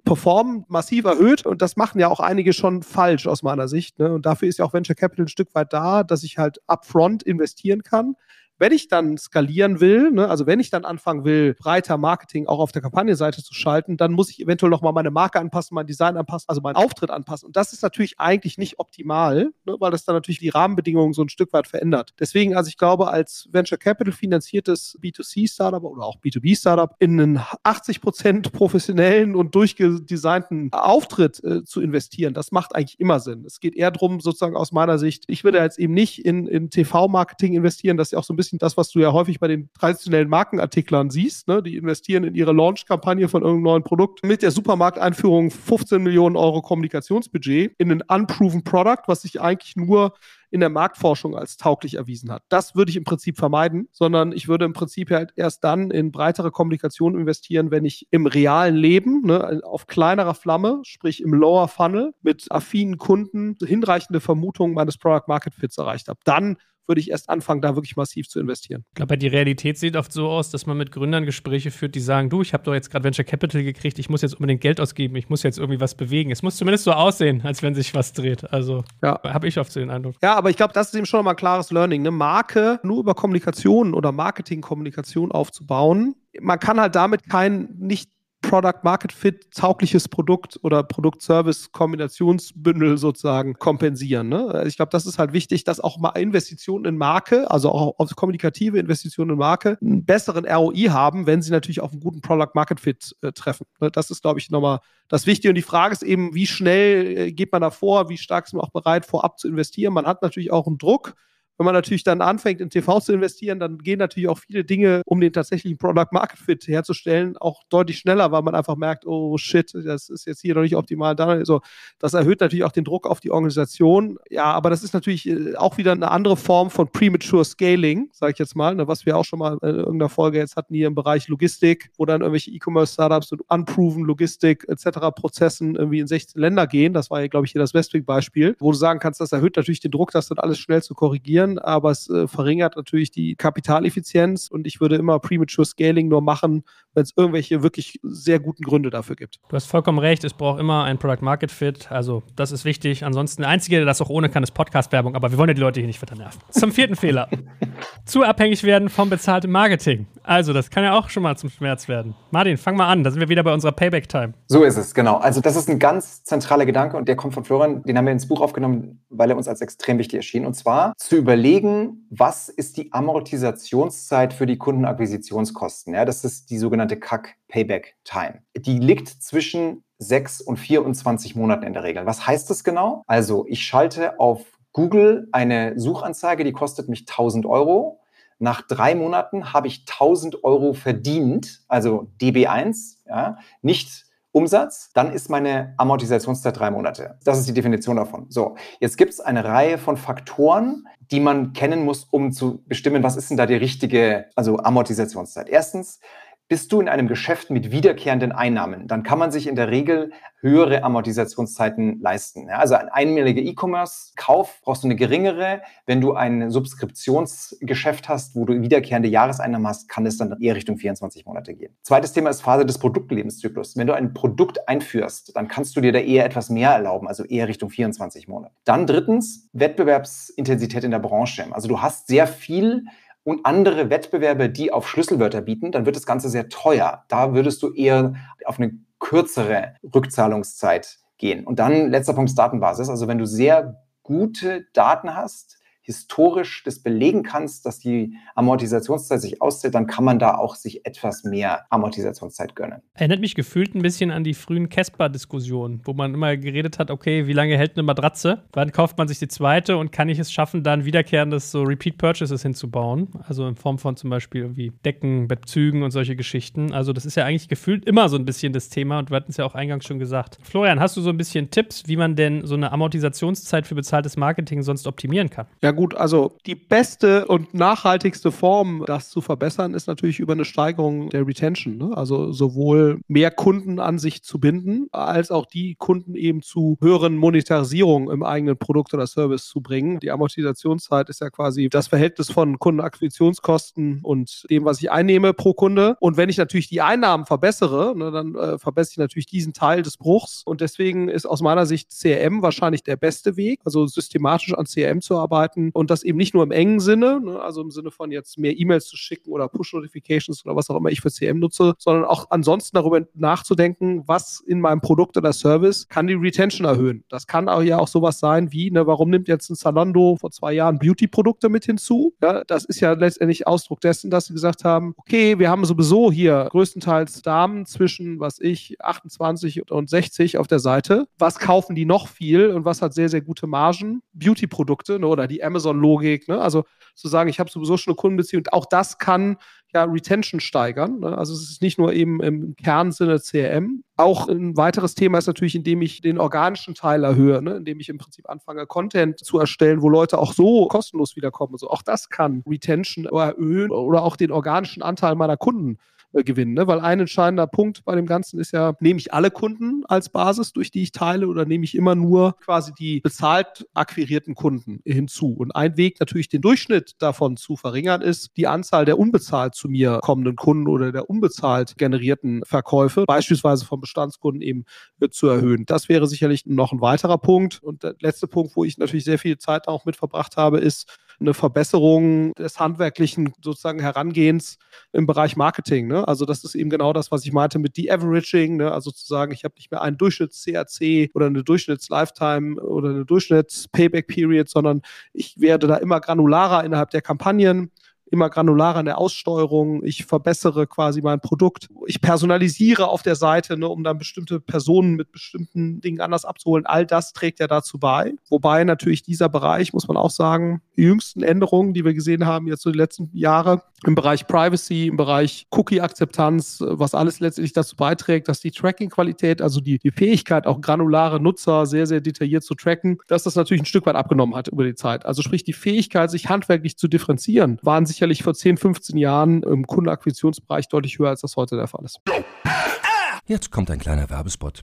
[SPEAKER 4] massiv erhöht. Und das machen ja auch einige schon falsch aus meiner Sicht. Ne? Und dafür ist ja auch Venture Capital ein Stück weit da, dass ich halt upfront investieren kann. Wenn ich dann skalieren will, ne, also wenn ich dann anfangen will, breiter Marketing auch auf der Kampagnenseite zu schalten, dann muss ich eventuell nochmal meine Marke anpassen, mein Design anpassen, also meinen Auftritt anpassen. Und das ist natürlich eigentlich nicht optimal, ne, weil das dann natürlich die Rahmenbedingungen so ein Stück weit verändert. Deswegen, also ich glaube, als Venture Capital finanziertes B2C-Startup oder auch B2B-Startup in einen 80 Prozent professionellen und durchgedesignten Auftritt äh, zu investieren, das macht eigentlich immer Sinn. Es geht eher darum, sozusagen aus meiner Sicht, ich würde jetzt eben nicht in, in TV-Marketing investieren, das ja auch so ein bisschen bisschen das, was du ja häufig bei den traditionellen Markenartiklern siehst. Ne? Die investieren in ihre Launch-Kampagne von irgendeinem neuen Produkt mit der Supermarkteinführung 15 Millionen Euro Kommunikationsbudget in ein unproven Product, was sich eigentlich nur in der Marktforschung als tauglich erwiesen hat. Das würde ich im Prinzip vermeiden, sondern ich würde im Prinzip halt erst dann in breitere Kommunikation investieren, wenn ich im realen Leben ne, auf kleinerer Flamme, sprich im Lower Funnel mit affinen Kunden hinreichende Vermutungen meines Product Market Fits erreicht habe. Dann würde ich erst anfangen, da wirklich massiv zu investieren.
[SPEAKER 2] Ich glaube, die Realität sieht oft so aus, dass man mit Gründern Gespräche führt, die sagen, du, ich habe doch jetzt gerade Venture Capital gekriegt, ich muss jetzt unbedingt Geld ausgeben, ich muss jetzt irgendwie was bewegen. Es muss zumindest so aussehen, als wenn sich was dreht. Also ja. habe ich oft so den Eindruck.
[SPEAKER 4] Ja, aber ich glaube, das ist eben schon mal ein klares Learning. Eine Marke nur über Kommunikation oder Marketingkommunikation aufzubauen, man kann halt damit kein nicht Product Market Fit taugliches Produkt oder Produkt-Service-Kombinationsbündel sozusagen kompensieren. Ne? Also ich glaube, das ist halt wichtig, dass auch mal Investitionen in Marke, also auch auf kommunikative Investitionen in Marke, einen besseren ROI haben, wenn sie natürlich auf einen guten Product Market Fit äh, treffen. Ne? Das ist, glaube ich, nochmal das Wichtige. Und die Frage ist eben, wie schnell äh, geht man da vor, wie stark ist man auch bereit, vorab zu investieren. Man hat natürlich auch einen Druck wenn man natürlich dann anfängt, in TV zu investieren, dann gehen natürlich auch viele Dinge, um den tatsächlichen Product Market Fit herzustellen, auch deutlich schneller, weil man einfach merkt, oh shit, das ist jetzt hier noch nicht optimal. Also das erhöht natürlich auch den Druck auf die Organisation. Ja, aber das ist natürlich äh, auch wieder eine andere Form von Premature Scaling, sage ich jetzt mal, ne, was wir auch schon mal in irgendeiner Folge jetzt hatten hier im Bereich Logistik, wo dann irgendwelche E-Commerce-Startups und unproven Logistik etc. Prozessen irgendwie in 16 Länder gehen. Das war ja, glaube ich, hier das Westwing-Beispiel, wo du sagen kannst, das erhöht natürlich den Druck, das dann alles schnell zu korrigieren optimieren, aber es äh, verringert natürlich die Kapitaleffizienz und ich würde immer Premature Scaling nur machen, wenn es irgendwelche wirklich sehr guten Gründe dafür gibt.
[SPEAKER 2] Du hast vollkommen recht, es braucht immer ein Product Market Fit, also das ist wichtig. Ansonsten der Einzige, der das auch ohne kann, ist Podcast-Werbung, aber wir wollen ja die Leute hier nicht weiter nerven. Zum vierten Fehler. <laughs> Zu abhängig werden vom bezahlten Marketing. Also, das kann ja auch schon mal zum Schmerz werden. Martin, fang mal an, da sind wir wieder bei unserer Payback-Time.
[SPEAKER 3] So ist es, genau. Also, das ist ein ganz zentraler Gedanke und der kommt von Florian. Den haben wir ins Buch aufgenommen, weil er uns als extrem wichtig erschien. Und zwar zu überlegen, was ist die Amortisationszeit für die Kundenakquisitionskosten. Ja, das ist die sogenannte CAC Payback Time. Die liegt zwischen 6 und 24 Monaten in der Regel. Was heißt das genau? Also ich schalte auf Google eine Suchanzeige, die kostet mich 1000 Euro. Nach drei Monaten habe ich 1000 Euro verdient, also DB1, ja, nicht Umsatz, dann ist meine Amortisationszeit drei Monate. Das ist die Definition davon. So, jetzt gibt es eine Reihe von Faktoren, die man kennen muss, um zu bestimmen, was ist denn da die richtige, also Amortisationszeit. Erstens, bist du in einem Geschäft mit wiederkehrenden Einnahmen, dann kann man sich in der Regel höhere Amortisationszeiten leisten. Also ein einmaliger E-Commerce-Kauf brauchst du eine geringere. Wenn du ein Subskriptionsgeschäft hast, wo du wiederkehrende Jahreseinnahmen hast, kann es dann eher Richtung 24 Monate gehen. Zweites Thema ist Phase des Produktlebenszyklus. Wenn du ein Produkt einführst, dann kannst du dir da eher etwas mehr erlauben, also eher Richtung 24 Monate. Dann drittens Wettbewerbsintensität in der Branche. Also du hast sehr viel und andere Wettbewerbe, die auf Schlüsselwörter bieten, dann wird das Ganze sehr teuer. Da würdest du eher auf eine kürzere Rückzahlungszeit gehen. Und dann letzter Punkt Datenbasis. Also wenn du sehr gute Daten hast, historisch das belegen kannst, dass die Amortisationszeit sich auszählt, dann kann man da auch sich etwas mehr Amortisationszeit gönnen.
[SPEAKER 5] Erinnert mich gefühlt ein bisschen an die frühen Casper-Diskussionen, wo man immer geredet hat, okay, wie lange hält eine Matratze? Wann kauft man sich die zweite und kann ich es schaffen, dann wiederkehrendes so Repeat Purchases hinzubauen? Also in Form von zum Beispiel irgendwie Decken, Bettzügen und solche Geschichten. Also das ist ja eigentlich gefühlt immer so ein bisschen das Thema und wir hatten es ja auch eingangs schon gesagt. Florian, hast du so ein bisschen Tipps, wie man denn so eine Amortisationszeit für bezahltes Marketing sonst optimieren kann?
[SPEAKER 4] Ja, gut, also die beste und nachhaltigste Form, das zu verbessern, ist natürlich über eine Steigerung der Retention. Ne? Also sowohl mehr Kunden an sich zu binden, als auch die Kunden eben zu höheren Monetarisierungen im eigenen Produkt oder Service zu bringen. Die Amortisationszeit ist ja quasi das Verhältnis von Kundenakquisitionskosten und dem, was ich einnehme pro Kunde. Und wenn ich natürlich die Einnahmen verbessere, ne, dann äh, verbessere ich natürlich diesen Teil des Bruchs. Und deswegen ist aus meiner Sicht CRM wahrscheinlich der beste Weg, also systematisch an CRM zu arbeiten und das eben nicht nur im engen Sinne, ne, also im Sinne von jetzt mehr E-Mails zu schicken oder Push-Notifications oder was auch immer ich für CM nutze, sondern auch ansonsten darüber nachzudenken, was in meinem Produkt oder Service kann die Retention erhöhen. Das kann auch ja auch sowas sein wie, ne, warum nimmt jetzt ein Zalando vor zwei Jahren Beauty-Produkte mit hinzu? Ja, das ist ja letztendlich Ausdruck dessen, dass sie gesagt haben, okay, wir haben sowieso hier größtenteils Damen zwischen, was ich, 28 und 60 auf der Seite. Was kaufen die noch viel und was hat sehr, sehr gute Margen? Beauty-Produkte ne, oder die Amazon Amazon-Logik. Ne? Also zu sagen, ich habe sowieso schon eine Kundenbeziehung. Auch das kann ja Retention steigern. Ne? Also es ist nicht nur eben im Kernsinne CRM. Auch ein weiteres Thema ist natürlich, indem ich den organischen Teil erhöhe, ne? indem ich im Prinzip anfange, Content zu erstellen, wo Leute auch so kostenlos wiederkommen. Also auch das kann Retention erhöhen oder auch den organischen Anteil meiner Kunden äh, gewinnen. Ne? Weil ein entscheidender Punkt bei dem Ganzen ist ja, nehme ich alle Kunden als Basis, durch die ich teile, oder nehme ich immer nur quasi die bezahlt akquirierten Kunden hinzu? Und ein Weg natürlich den Durchschnitt davon zu verringern ist, die Anzahl der unbezahlt zu mir kommenden Kunden oder der unbezahlt generierten Verkäufe, beispielsweise von Bestandskunden eben äh, zu erhöhen. Das wäre sicherlich noch ein weiterer Punkt. Und der letzte Punkt, wo ich natürlich sehr viel Zeit auch mit verbracht habe, ist, eine Verbesserung des handwerklichen sozusagen Herangehens im Bereich Marketing. Ne? Also das ist eben genau das, was ich meinte mit De-Averaging. Ne? Also zu sagen, ich habe nicht mehr einen Durchschnitts-CAC oder eine Durchschnitts-Lifetime oder eine Durchschnitts-Payback-Period, sondern ich werde da immer granularer innerhalb der Kampagnen immer granularer in der Aussteuerung, ich verbessere quasi mein Produkt, ich personalisiere auf der Seite, ne, um dann bestimmte Personen mit bestimmten Dingen anders abzuholen. All das trägt ja dazu bei. Wobei natürlich dieser Bereich, muss man auch sagen, die jüngsten Änderungen, die wir gesehen haben jetzt so die letzten Jahre im Bereich Privacy, im Bereich Cookie-Akzeptanz, was alles letztendlich dazu beiträgt, dass die Tracking-Qualität, also die, die Fähigkeit, auch granulare Nutzer sehr, sehr detailliert zu tracken, dass das natürlich ein Stück weit abgenommen hat über die Zeit. Also sprich, die Fähigkeit, sich handwerklich zu differenzieren, waren sich sicherlich vor 10, 15 Jahren im Kundenakquisitionsbereich deutlich höher, als das heute der Fall ist.
[SPEAKER 1] Jetzt kommt ein kleiner Werbespot.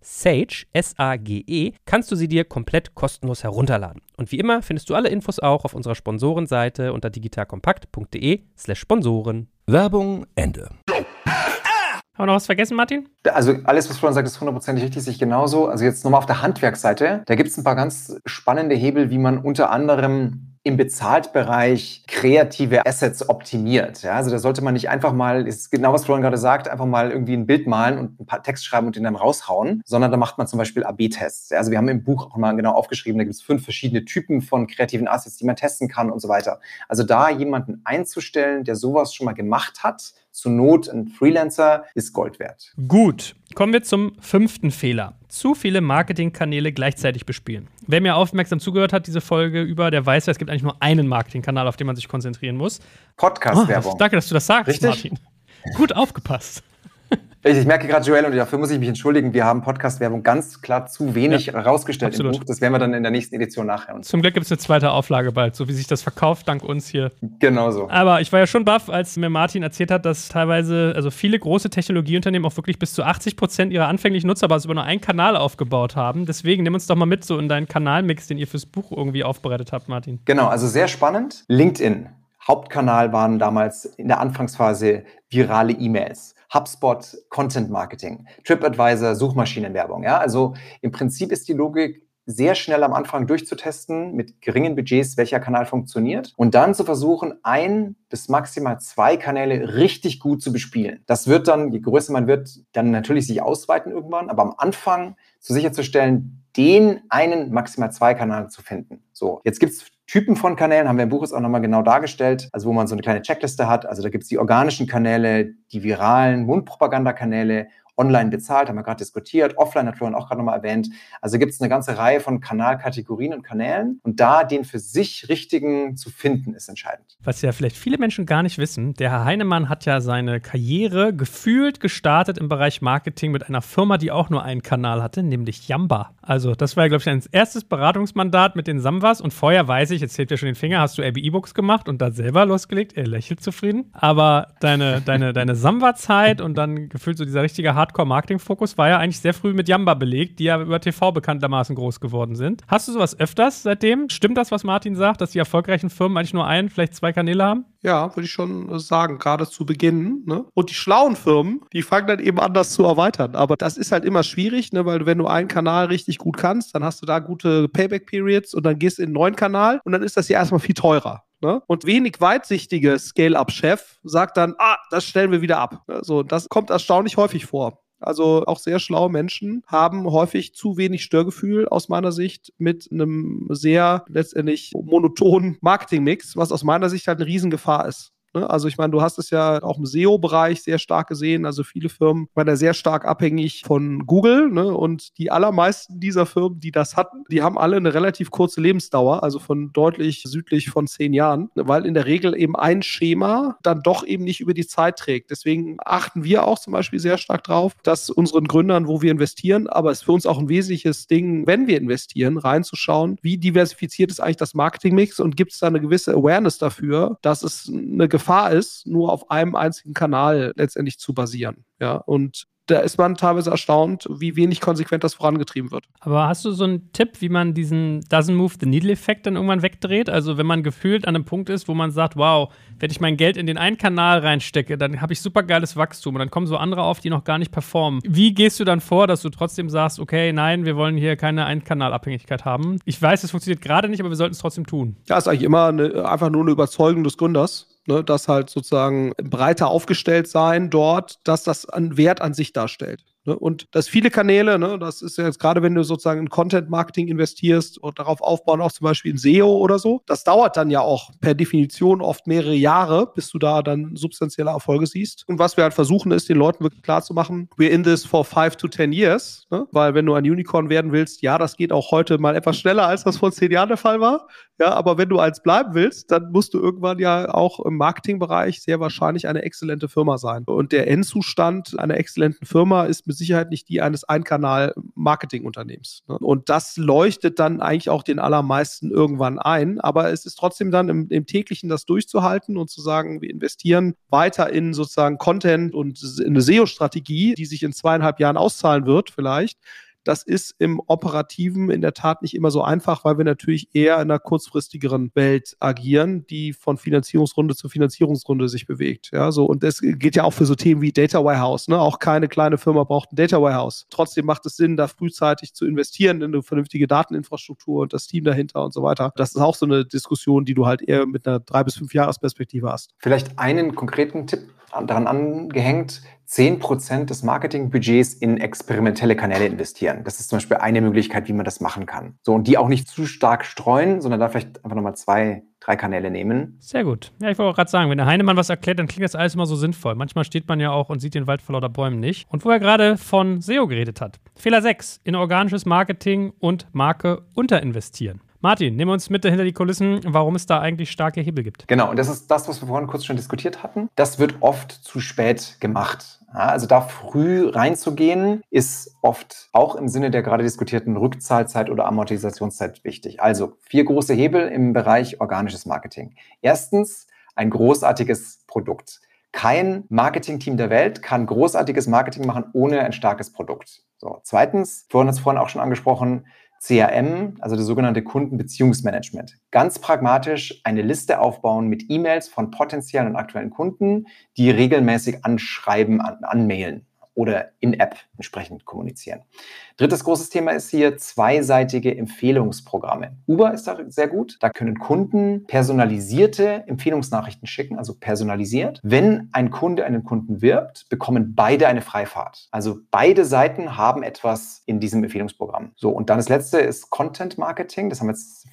[SPEAKER 5] Sage, S-A-G-E, kannst du sie dir komplett kostenlos herunterladen. Und wie immer findest du alle Infos auch auf unserer Sponsorenseite unter digitalkompakt.de slash Sponsoren.
[SPEAKER 1] Werbung Ende.
[SPEAKER 5] Haben wir noch was vergessen, Martin?
[SPEAKER 3] Also alles, was Florian sagt, ist hundertprozentig richtig, sich genauso. Also jetzt nochmal auf der Handwerksseite, da gibt es ein paar ganz spannende Hebel, wie man unter anderem im Bezahltbereich kreative Assets optimiert. Ja, also da sollte man nicht einfach mal, ist genau was Florian gerade sagt, einfach mal irgendwie ein Bild malen und ein paar Text schreiben und den dann raushauen, sondern da macht man zum Beispiel AB-Tests. Ja, also wir haben im Buch auch mal genau aufgeschrieben, da gibt es fünf verschiedene Typen von kreativen Assets, die man testen kann und so weiter. Also da jemanden einzustellen, der sowas schon mal gemacht hat, zur Not ein Freelancer ist Gold wert.
[SPEAKER 2] Gut, kommen wir zum fünften Fehler. Zu viele Marketingkanäle gleichzeitig bespielen. Wer mir aufmerksam zugehört hat, diese Folge über, der weiß ja, es gibt eigentlich nur einen Marketingkanal, auf den man sich konzentrieren muss.
[SPEAKER 3] Podcast-Werbung.
[SPEAKER 2] Oh, danke, dass du das sagst,
[SPEAKER 3] Richtig?
[SPEAKER 2] Martin. Gut aufgepasst.
[SPEAKER 3] Ich, merke gerade, Joel, und dafür muss ich mich entschuldigen, wir haben Podcast-Werbung ganz klar zu wenig
[SPEAKER 2] Ja,
[SPEAKER 3] herausgestellt
[SPEAKER 2] absolut.
[SPEAKER 3] im Buch. Das werden wir dann in der nächsten Edition nachher uns.
[SPEAKER 2] Zum Glück gibt es eine zweite Auflage bald, so wie sich das verkauft, dank uns hier.
[SPEAKER 3] Genauso.
[SPEAKER 2] Aber ich war ja schon baff, als mir Martin erzählt hat, dass teilweise, also viele große Technologieunternehmen auch wirklich bis zu 80 Prozent ihrer anfänglichen Nutzerbasis über nur einen Kanal aufgebaut haben. Deswegen nimm uns doch mal mit so in deinen Kanalmix, den ihr fürs Buch irgendwie aufbereitet habt, Martin.
[SPEAKER 3] Genau, also sehr spannend. LinkedIn. Hauptkanal waren damals in der Anfangsphase virale E-Mails. HubSpot Content Marketing, TripAdvisor Suchmaschinenwerbung. Ja, also im Prinzip ist die Logik sehr schnell am Anfang durchzutesten mit geringen Budgets, welcher Kanal funktioniert und dann zu versuchen, ein bis maximal zwei Kanäle richtig gut zu bespielen. Das wird dann, je größer man wird, dann natürlich sich ausweiten irgendwann, aber am Anfang zu sicherzustellen, den einen, maximal zwei Kanäle zu finden. So, jetzt gibt's Typen von Kanälen, haben wir im Buch jetzt auch nochmal genau dargestellt, also wo man so eine kleine Checkliste hat. Also da gibt's die organischen Kanäle, die viralen Mundpropagandakanäle, online bezahlt, haben wir gerade diskutiert, offline hat Florian auch gerade nochmal erwähnt. Also gibt es eine ganze Reihe von Kanalkategorien und Kanälen und da den für sich richtigen zu finden, ist entscheidend.
[SPEAKER 2] Was ja vielleicht viele Menschen gar nicht wissen, der Herr Heinemann hat ja seine Karriere gefühlt gestartet im Bereich Marketing mit einer Firma, die auch nur einen Kanal hatte, nämlich Yamba. Also das war ja, glaube ich, sein erstes Beratungsmandat mit den Samwas und vorher weiß ich, jetzt hebt er schon den Finger, hast du AB E-Books gemacht und da selber losgelegt, er lächelt zufrieden. Aber deine, deine, deine Samba-Zeit und dann gefühlt so dieser richtige Hardcore-Marketing-Fokus war ja eigentlich sehr früh mit Yamba belegt, die ja über TV bekanntermaßen groß geworden sind. Hast du sowas öfters seitdem? Stimmt das, was Martin sagt, dass die erfolgreichen Firmen eigentlich nur einen, vielleicht zwei Kanäle haben?
[SPEAKER 4] Ja, würde ich schon sagen, gerade zu Beginn. Ne? Und die schlauen Firmen, die fangen dann eben an, das zu erweitern. Aber das ist halt immer schwierig, ne? weil wenn du einen Kanal richtig gut kannst, dann hast du da gute Payback-Periods und dann gehst du in einen neuen Kanal und dann ist das ja erstmal viel teurer. Ne? Und wenig weitsichtige Scale-Up-Chef sagt dann, ah, das stellen wir wieder ab. Ne? So, das kommt erstaunlich häufig vor. Also auch sehr schlaue Menschen haben häufig zu wenig Störgefühl aus meiner Sicht mit einem sehr letztendlich monotonen Marketingmix, was aus meiner Sicht halt eine Riesengefahr ist. Ne? Also ich meine, du hast es ja auch im SEO-Bereich sehr stark gesehen. Also viele Firmen waren da sehr stark abhängig von Google. Ne? Und die allermeisten dieser Firmen, die das hatten, die haben alle eine relativ kurze Lebensdauer, also von deutlich südlich von zehn Jahren, weil in der Regel eben ein Schema dann doch eben nicht über die Zeit trägt. Deswegen achten wir auch zum Beispiel sehr stark drauf, dass unseren Gründern, wo wir investieren, aber es ist für uns auch ein wesentliches Ding, wenn wir investieren, reinzuschauen, wie diversifiziert ist eigentlich das Marketingmix und gibt es da eine gewisse Awareness dafür, dass es eine Gefahr ist, nur auf einem einzigen Kanal letztendlich zu basieren. Ja, und da ist man teilweise erstaunt, wie wenig konsequent das vorangetrieben wird.
[SPEAKER 2] Aber hast du so einen Tipp, wie man diesen Doesn't Move the Needle-Effekt dann irgendwann wegdreht? Also, wenn man gefühlt an einem Punkt ist, wo man sagt, wow, wenn ich mein Geld in den einen Kanal reinstecke, dann habe ich super geiles Wachstum und dann kommen so andere auf, die noch gar nicht performen. Wie gehst du dann vor, dass du trotzdem sagst, okay, nein, wir wollen hier keine Einkanalabhängigkeit haben? Ich weiß, es funktioniert gerade nicht, aber wir sollten es trotzdem tun.
[SPEAKER 4] Ja, ist eigentlich immer eine, einfach nur eine Überzeugung des Gründers. Ne, dass halt sozusagen breiter aufgestellt sein dort, dass das einen Wert an sich darstellt. Ne? Und dass viele Kanäle, ne, das ist ja jetzt gerade, wenn du sozusagen in Content-Marketing investierst und darauf aufbauen, auch zum Beispiel in SEO oder so, das dauert dann ja auch per Definition oft mehrere Jahre, bis du da dann substanzielle Erfolge siehst. Und was wir halt versuchen, ist, den Leuten wirklich klar zu machen, we're in this for five to ten years, ne? weil wenn du ein Unicorn werden willst, ja, das geht auch heute mal etwas schneller, als das vor zehn Jahren der Fall war. Ja, aber wenn du eins bleiben willst, dann musst du irgendwann ja auch im Marketingbereich sehr wahrscheinlich eine exzellente Firma sein. Und der Endzustand einer exzellenten Firma ist mit Sicherheit nicht die eines Einkanal-Marketing-Unternehmens. Ne? Und das leuchtet dann eigentlich auch den allermeisten irgendwann ein. Aber es ist trotzdem dann im, im täglichen das durchzuhalten und zu sagen, wir investieren weiter in sozusagen Content und in eine SEO-Strategie, die sich in zweieinhalb Jahren auszahlen wird, vielleicht Das ist im Operativen in der Tat nicht immer so einfach, weil wir natürlich eher in einer kurzfristigeren Welt agieren, die von Finanzierungsrunde zu Finanzierungsrunde sich bewegt. Ja, so. Und das geht ja auch für so Themen wie Data Warehouse. Ne? Auch keine kleine Firma braucht ein Data Warehouse. Trotzdem macht es Sinn, da frühzeitig zu investieren in eine vernünftige Dateninfrastruktur und das Team dahinter und so weiter. Das ist auch so eine Diskussion, die du halt eher mit einer drei bis fünf Jahresperspektive hast.
[SPEAKER 3] Vielleicht einen konkreten Tipp daran angehängt, 10% des Marketingbudgets in experimentelle Kanäle investieren. Das ist zum Beispiel eine Möglichkeit, wie man das machen kann. So, und die auch nicht zu stark streuen, sondern da vielleicht einfach nochmal zwei, drei Kanäle nehmen.
[SPEAKER 2] Sehr gut. Ja, ich wollte auch gerade sagen, wenn der Heinemann was erklärt, dann klingt das alles immer so sinnvoll. Manchmal steht man ja auch und sieht den Wald vor lauter Bäumen nicht. Und wo er gerade von SEO geredet hat. Fehler 6. In organisches Marketing und Marke unterinvestieren. Martin, nimm uns mit hinter die Kulissen, warum es da eigentlich starke Hebel gibt.
[SPEAKER 3] Genau, und das ist das, was wir vorhin kurz schon diskutiert hatten. Das wird oft zu spät gemacht. Ja, also da früh reinzugehen, ist oft auch im Sinne der gerade diskutierten Rückzahlzeit oder Amortisationszeit wichtig. Also vier große Hebel im Bereich organisches Marketing. Erstens, ein großartiges Produkt. Kein Marketingteam der Welt kann großartiges Marketing machen ohne ein starkes Produkt. So, zweitens, vorhin hat es vorhin auch schon angesprochen, CRM, also das sogenannte Kundenbeziehungsmanagement. Ganz pragmatisch eine Liste aufbauen mit E-Mails von potenziellen und aktuellen Kunden, die regelmäßig anschreiben, an, anmailen oder in-App entsprechend kommunizieren. Drittes großes Thema ist hier zweiseitige Empfehlungsprogramme. Uber ist da sehr gut. Da können Kunden personalisierte Empfehlungsnachrichten schicken, also personalisiert. Wenn ein Kunde einen Kunden wirbt, bekommen beide eine Freifahrt. Also beide Seiten haben etwas in diesem Empfehlungsprogramm. So, und dann das letzte ist Content Marketing. Das haben wir jetzt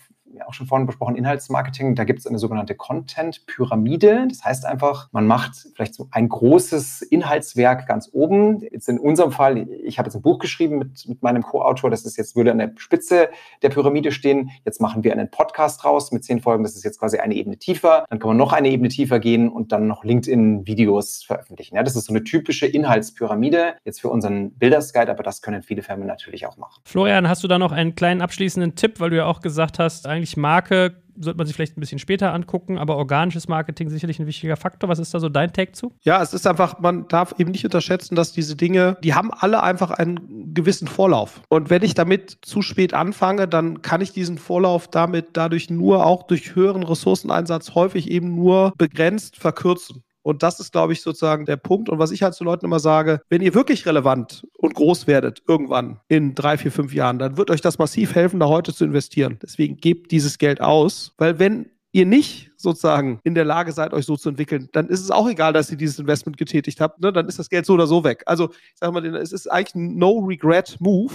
[SPEAKER 3] auch schon vorhin besprochen, Inhaltsmarketing, da gibt es eine sogenannte Content-Pyramide. Das heißt einfach, man macht vielleicht so ein großes Inhaltswerk ganz oben. Jetzt in unserem Fall, ich habe jetzt ein Buch geschrieben mit, mit meinem Co-Autor, das ist jetzt, würde an der Spitze der Pyramide stehen. Jetzt machen wir einen Podcast raus mit zehn Folgen, das ist jetzt quasi eine Ebene tiefer. Dann kann man noch eine Ebene tiefer gehen und dann noch LinkedIn-Videos veröffentlichen. Ja, das ist so eine typische Inhaltspyramide, jetzt für unseren Builders Guide, aber das können viele Firmen natürlich auch machen.
[SPEAKER 2] Florian, hast du da noch einen kleinen abschließenden Tipp, weil du ja auch gesagt hast, eigentlich eigentlich Marke sollte man sich vielleicht ein bisschen später angucken, aber organisches Marketing sicherlich ein wichtiger Faktor. Was ist da so dein Take zu?
[SPEAKER 4] Ja, es ist einfach, man darf eben nicht unterschätzen, dass diese Dinge, die haben alle einfach einen gewissen Vorlauf. Und wenn ich damit zu spät anfange, dann kann ich diesen Vorlauf damit dadurch nur auch durch höheren Ressourceneinsatz häufig eben nur begrenzt verkürzen. Und das ist, glaube ich, sozusagen der Punkt. Und was ich halt zu Leuten immer sage, wenn ihr wirklich relevant und groß werdet, irgendwann in drei, vier, fünf Jahren, dann wird euch das massiv helfen, da heute zu investieren. Deswegen gebt dieses Geld aus, weil wenn ihr nicht sozusagen in der Lage seid, euch so zu entwickeln, dann ist es auch egal, dass ihr dieses Investment getätigt habt. Ne? Dann ist das Geld so oder so weg. Also, ich sage mal, es ist eigentlich ein No-Regret-Move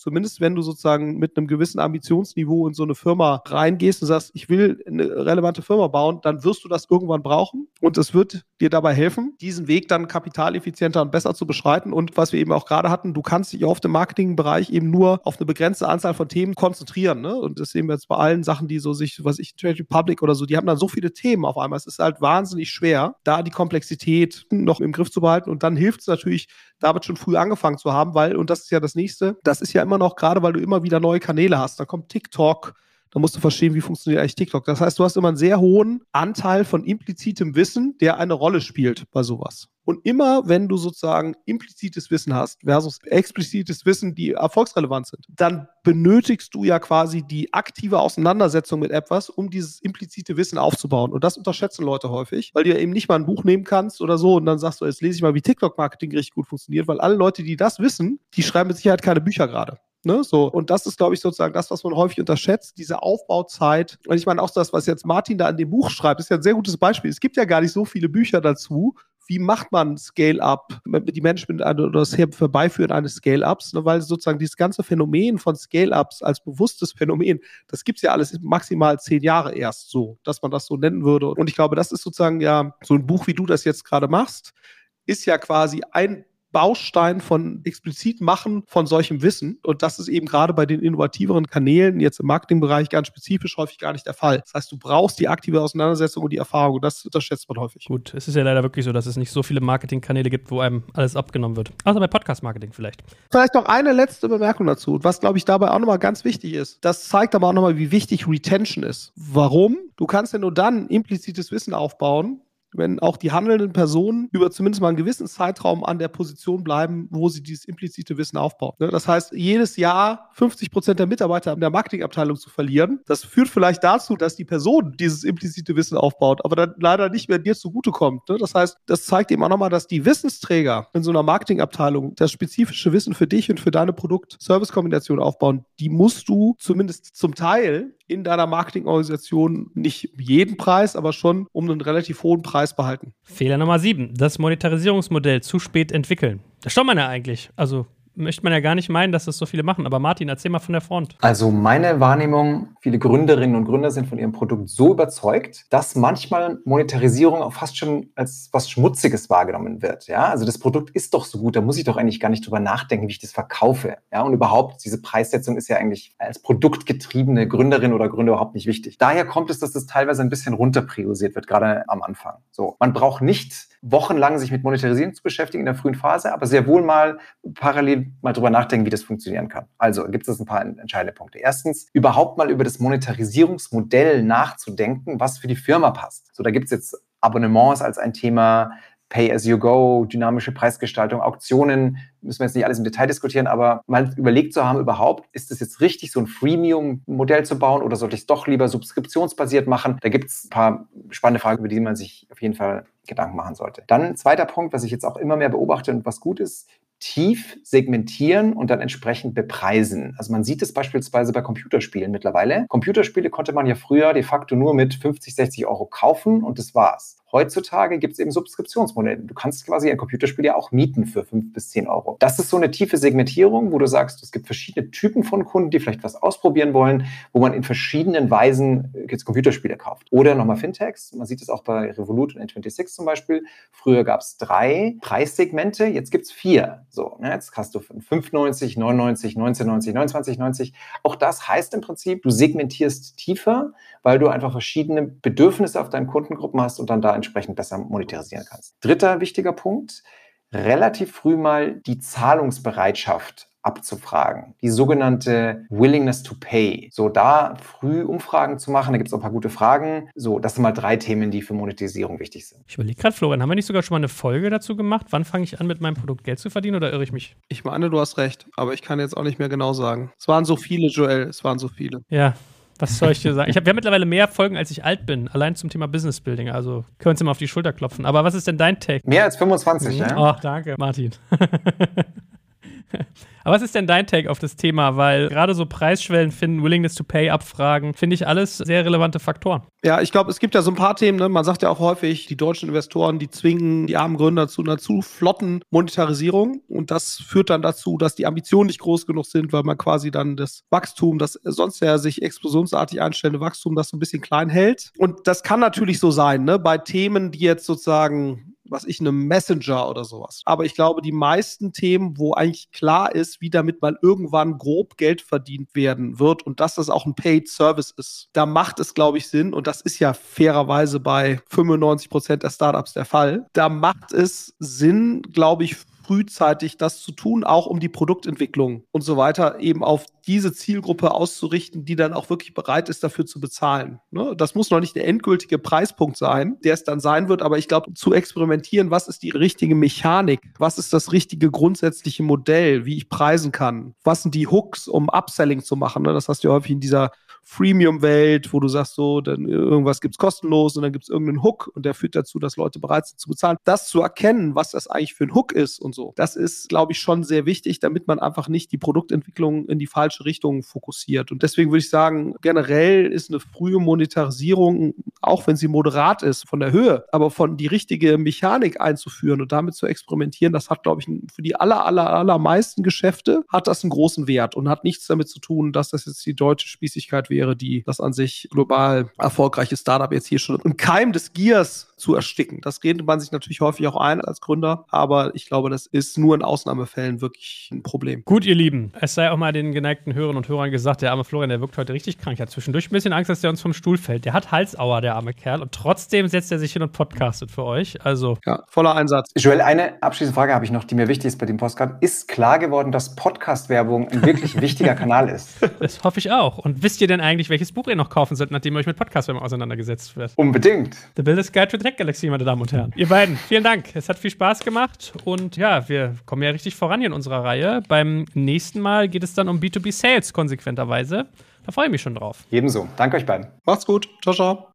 [SPEAKER 4] zumindest wenn du sozusagen mit einem gewissen Ambitionsniveau in so eine Firma reingehst und sagst, ich will eine relevante Firma bauen, dann wirst du das irgendwann brauchen und es wird dir dabei helfen, diesen Weg dann kapitaleffizienter und besser zu beschreiten. Und was wir eben auch gerade hatten, du kannst dich auf dem Marketingbereich eben nur auf eine begrenzte Anzahl von Themen konzentrieren. Ne? Und das sehen wir jetzt bei allen Sachen, die so sich, was ich, Trade Republic oder so, die haben dann so viele Themen auf einmal. Es ist halt wahnsinnig schwer, da die Komplexität noch im Griff zu behalten. Und dann hilft es natürlich, damit schon früh angefangen zu haben, weil, und das ist ja das nächste, das ist ja immer noch, gerade weil du immer wieder neue Kanäle hast. Da kommt TikTok, da musst du verstehen, wie funktioniert eigentlich TikTok. Das heißt, du hast immer einen sehr hohen Anteil von implizitem Wissen, der eine Rolle spielt bei sowas. Und immer, wenn du sozusagen implizites Wissen hast versus explizites Wissen, die erfolgsrelevant sind, dann benötigst du ja quasi die aktive Auseinandersetzung mit etwas, um dieses implizite Wissen aufzubauen. Und das unterschätzen Leute häufig, weil du ja eben nicht mal ein Buch nehmen kannst oder so und dann sagst du, jetzt lese ich mal, wie TikTok-Marketing richtig gut funktioniert, weil alle Leute, die das wissen, die schreiben mit Sicherheit keine Bücher gerade. Ne, so. Und das ist, glaube ich, sozusagen das, was man häufig unterschätzt, diese Aufbauzeit. Und ich meine, auch das, was jetzt Martin da in dem Buch schreibt, ist ja ein sehr gutes Beispiel. Es gibt ja gar nicht so viele Bücher dazu. Wie macht man Scale-Up, die Management oder das Herbeiführen eines Scale-Ups, ne, weil sozusagen dieses ganze Phänomen von Scale-Ups als bewusstes Phänomen, das gibt es ja alles maximal zehn Jahre erst so, dass man das so nennen würde. Und ich glaube, das ist sozusagen ja so ein Buch, wie du das jetzt gerade machst, ist ja quasi ein Baustein von explizit machen von solchem Wissen. Und das ist eben gerade bei den innovativeren Kanälen, jetzt im Marketingbereich ganz spezifisch häufig gar nicht der Fall. Das heißt, du brauchst die aktive Auseinandersetzung und die Erfahrung. Und das unterschätzt man häufig.
[SPEAKER 2] Gut, es ist ja leider wirklich so, dass es nicht so viele Marketingkanäle gibt, wo einem alles abgenommen wird. Außer bei Podcast-Marketing vielleicht.
[SPEAKER 4] Vielleicht noch eine letzte Bemerkung dazu. Was, glaube ich, dabei auch nochmal ganz wichtig ist. Das zeigt aber auch nochmal, wie wichtig Retention ist. Warum? Du kannst ja nur dann implizites Wissen aufbauen, wenn auch die handelnden Personen über zumindest mal einen gewissen Zeitraum an der Position bleiben, wo sie dieses implizite Wissen aufbauen. Ne? Das heißt, jedes Jahr 50 Prozent der Mitarbeiter in der Marketingabteilung zu verlieren, das führt vielleicht dazu, dass die Person dieses implizite Wissen aufbaut, aber dann leider nicht mehr dir zugutekommt. Ne? Das heißt, das zeigt eben auch nochmal, dass die Wissensträger in so einer Marketingabteilung das spezifische Wissen für dich und für deine Produkt-Service-Kombination aufbauen. Die musst du zumindest zum Teil in deiner Marketingorganisation nicht jeden Preis, aber schon um einen relativ hohen Preis behalten.
[SPEAKER 2] Fehler Nummer sieben, das Monetarisierungsmodell zu spät entwickeln. Das schaut man ja eigentlich. Also möchte man ja gar nicht meinen, dass das so viele machen. Aber Martin, erzähl mal von der Front.
[SPEAKER 3] Also meine Wahrnehmung, viele Gründerinnen und Gründer sind von ihrem Produkt so überzeugt, dass manchmal Monetarisierung auch fast schon als was Schmutziges wahrgenommen wird. Ja, also das Produkt ist doch so gut, da muss ich doch eigentlich gar nicht drüber nachdenken, wie ich das verkaufe. Ja, und überhaupt, diese Preissetzung ist ja eigentlich als produktgetriebene Gründerin oder Gründer überhaupt nicht wichtig. Daher kommt es, dass das teilweise ein bisschen runterpriorisiert wird, gerade am Anfang. So, man braucht nicht wochenlang sich mit Monetarisierung zu beschäftigen in der frühen Phase, aber sehr wohl mal parallel mal drüber nachdenken, wie das funktionieren kann. Also gibt es ein paar entscheidende Punkte. Erstens, überhaupt mal über das Monetarisierungsmodell nachzudenken, was für die Firma passt. So, da gibt es jetzt Abonnements als ein Thema, Pay-as-you-go, dynamische Preisgestaltung, Auktionen, müssen wir jetzt nicht alles im Detail diskutieren, aber mal überlegt zu haben, überhaupt, ist es jetzt richtig, so ein Freemium-Modell zu bauen oder sollte ich es doch lieber subskriptionsbasiert machen? Da gibt es ein paar spannende Fragen, über die man sich auf jeden Fall Gedanken machen sollte. Dann zweiter Punkt, was ich jetzt auch immer mehr beobachte und was gut ist, tief segmentieren und dann entsprechend bepreisen. Also man sieht es beispielsweise bei Computerspielen mittlerweile. Computerspiele konnte man ja früher de facto nur mit 50, 60 Euro kaufen und das war's. Heutzutage gibt es eben Subskriptionsmodelle. Du kannst quasi ein Computerspiel ja auch mieten für fünf bis zehn Euro. Das ist so eine tiefe Segmentierung, wo du sagst, es gibt verschiedene Typen von Kunden, die vielleicht was ausprobieren wollen, wo man in verschiedenen Weisen äh, jetzt Computerspiele kauft. Oder nochmal Fintechs. Man sieht es auch bei Revolut und N26 zum Beispiel. Früher gab es drei Preissegmente, jetzt gibt es vier. So, ne, jetzt hast du 5,90, 99, 19,90, 29,90. Auch das heißt im Prinzip, du segmentierst tiefer, weil du einfach verschiedene Bedürfnisse auf deinen Kundengruppen hast und dann da entsprechend besser monetarisieren kannst. Dritter wichtiger Punkt, relativ früh mal die Zahlungsbereitschaft abzufragen. Die sogenannte Willingness to Pay. So, da früh Umfragen zu machen, da gibt es auch ein paar gute Fragen. So, das sind mal drei Themen, die für Monetisierung wichtig sind.
[SPEAKER 2] Ich überlege gerade, Florian, haben wir nicht sogar schon mal eine Folge dazu gemacht? Wann fange ich an, mit meinem Produkt Geld zu verdienen oder irre ich mich?
[SPEAKER 4] Ich meine, du hast recht, aber ich kann jetzt auch nicht mehr genau sagen. Es waren so viele, Joel, es waren so viele.
[SPEAKER 2] Ja, was soll ich dir sagen? Ich habe ja mittlerweile mehr Folgen, als ich alt bin, allein zum Thema Business Building. Also können wir uns immer auf die Schulter klopfen. Aber was ist denn dein Take?
[SPEAKER 3] Mehr als 25, mhm. ja?
[SPEAKER 2] Oh, danke, Martin. <laughs> <laughs> Aber was ist denn dein Take auf das Thema? Weil gerade so Preisschwellen finden, Willingness to Pay abfragen, finde ich alles sehr relevante Faktoren.
[SPEAKER 4] Ja, ich glaube, es gibt ja so ein paar Themen. Ne? Man sagt ja auch häufig, die deutschen Investoren, die zwingen die armen Gründer zu einer zu flotten Monetarisierung. Und das führt dann dazu, dass die Ambitionen nicht groß genug sind, weil man quasi dann das Wachstum, das sonst ja sich explosionsartig einstellende Wachstum, das so ein bisschen klein hält. Und das kann natürlich so sein, ne? bei Themen, die jetzt sozusagen was ich, einem Messenger oder sowas. Aber ich glaube, die meisten Themen, wo eigentlich klar ist, wie damit mal irgendwann grob Geld verdient werden wird und dass das auch ein Paid Service ist, da macht es, glaube ich, Sinn. Und das ist ja fairerweise bei 95 Prozent der Startups der Fall. Da macht es Sinn, glaube ich, frühzeitig das zu tun, auch um die Produktentwicklung und so weiter eben auf diese Zielgruppe auszurichten, die dann auch wirklich bereit ist, dafür zu bezahlen. Ne? Das muss noch nicht der endgültige Preispunkt sein, der es dann sein wird, aber ich glaube, zu experimentieren, was ist die richtige Mechanik, was ist das richtige grundsätzliche Modell, wie ich preisen kann, was sind die Hooks, um Upselling zu machen. Ne? Das hast du ja häufig in dieser Freemium-Welt, wo du sagst, so, dann irgendwas gibt es kostenlos und dann gibt es irgendeinen Hook und der führt dazu, dass Leute bereit sind zu bezahlen. Das zu erkennen, was das eigentlich für ein Hook ist und so, das ist, glaube ich, schon sehr wichtig, damit man einfach nicht die Produktentwicklung in die falsche Richtung fokussiert. Und deswegen würde ich sagen, generell ist eine frühe Monetarisierung, auch wenn sie moderat ist von der Höhe, aber von die richtige Mechanik einzuführen und damit zu experimentieren, das hat, glaube ich, für die aller, aller, allermeisten Geschäfte hat das einen großen Wert und hat nichts damit zu tun, dass das jetzt die deutsche Spießigkeit wäre, die das an sich global erfolgreiche Startup jetzt hier schon im Keim des Giers zu ersticken. Das redet man sich natürlich häufig auch ein als Gründer, aber ich glaube, das ist nur in Ausnahmefällen wirklich ein Problem.
[SPEAKER 2] Gut, ihr Lieben, es sei auch mal den geneigten Hörern und Hörern gesagt, der arme Florian, der wirkt heute richtig krank. Er hat zwischendurch ein bisschen Angst, dass der uns vom Stuhl fällt. Der hat Halsauer, der arme Kerl, und trotzdem setzt er sich hin und podcastet für euch. Also.
[SPEAKER 4] Ja, voller Einsatz.
[SPEAKER 3] Joel, eine abschließende Frage habe ich noch, die mir wichtig ist bei dem Postcard. Ist klar geworden, dass Podcast-Werbung ein wirklich <laughs> wichtiger Kanal ist?
[SPEAKER 2] Das hoffe ich auch. Und wisst ihr denn eigentlich, welches Buch ihr noch kaufen sollt, nachdem ihr euch mit Podcast-Werbung auseinandergesetzt wird?
[SPEAKER 3] Unbedingt.
[SPEAKER 2] The Business Guide to
[SPEAKER 5] Tech Galaxy, meine Damen und Herren. Ihr beiden, vielen Dank. Es hat viel Spaß gemacht und ja, wir kommen ja richtig voran hier in unserer Reihe. Beim nächsten Mal geht es dann um B2B Sales konsequenterweise. Da freue ich mich schon drauf.
[SPEAKER 3] Ebenso. Danke euch beiden.
[SPEAKER 4] Macht's gut. Ciao, ciao.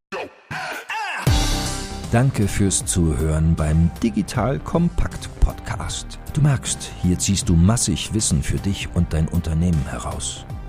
[SPEAKER 1] Danke fürs Zuhören beim Digital Kompakt Podcast. Du merkst, hier ziehst du massig Wissen für dich und dein Unternehmen heraus.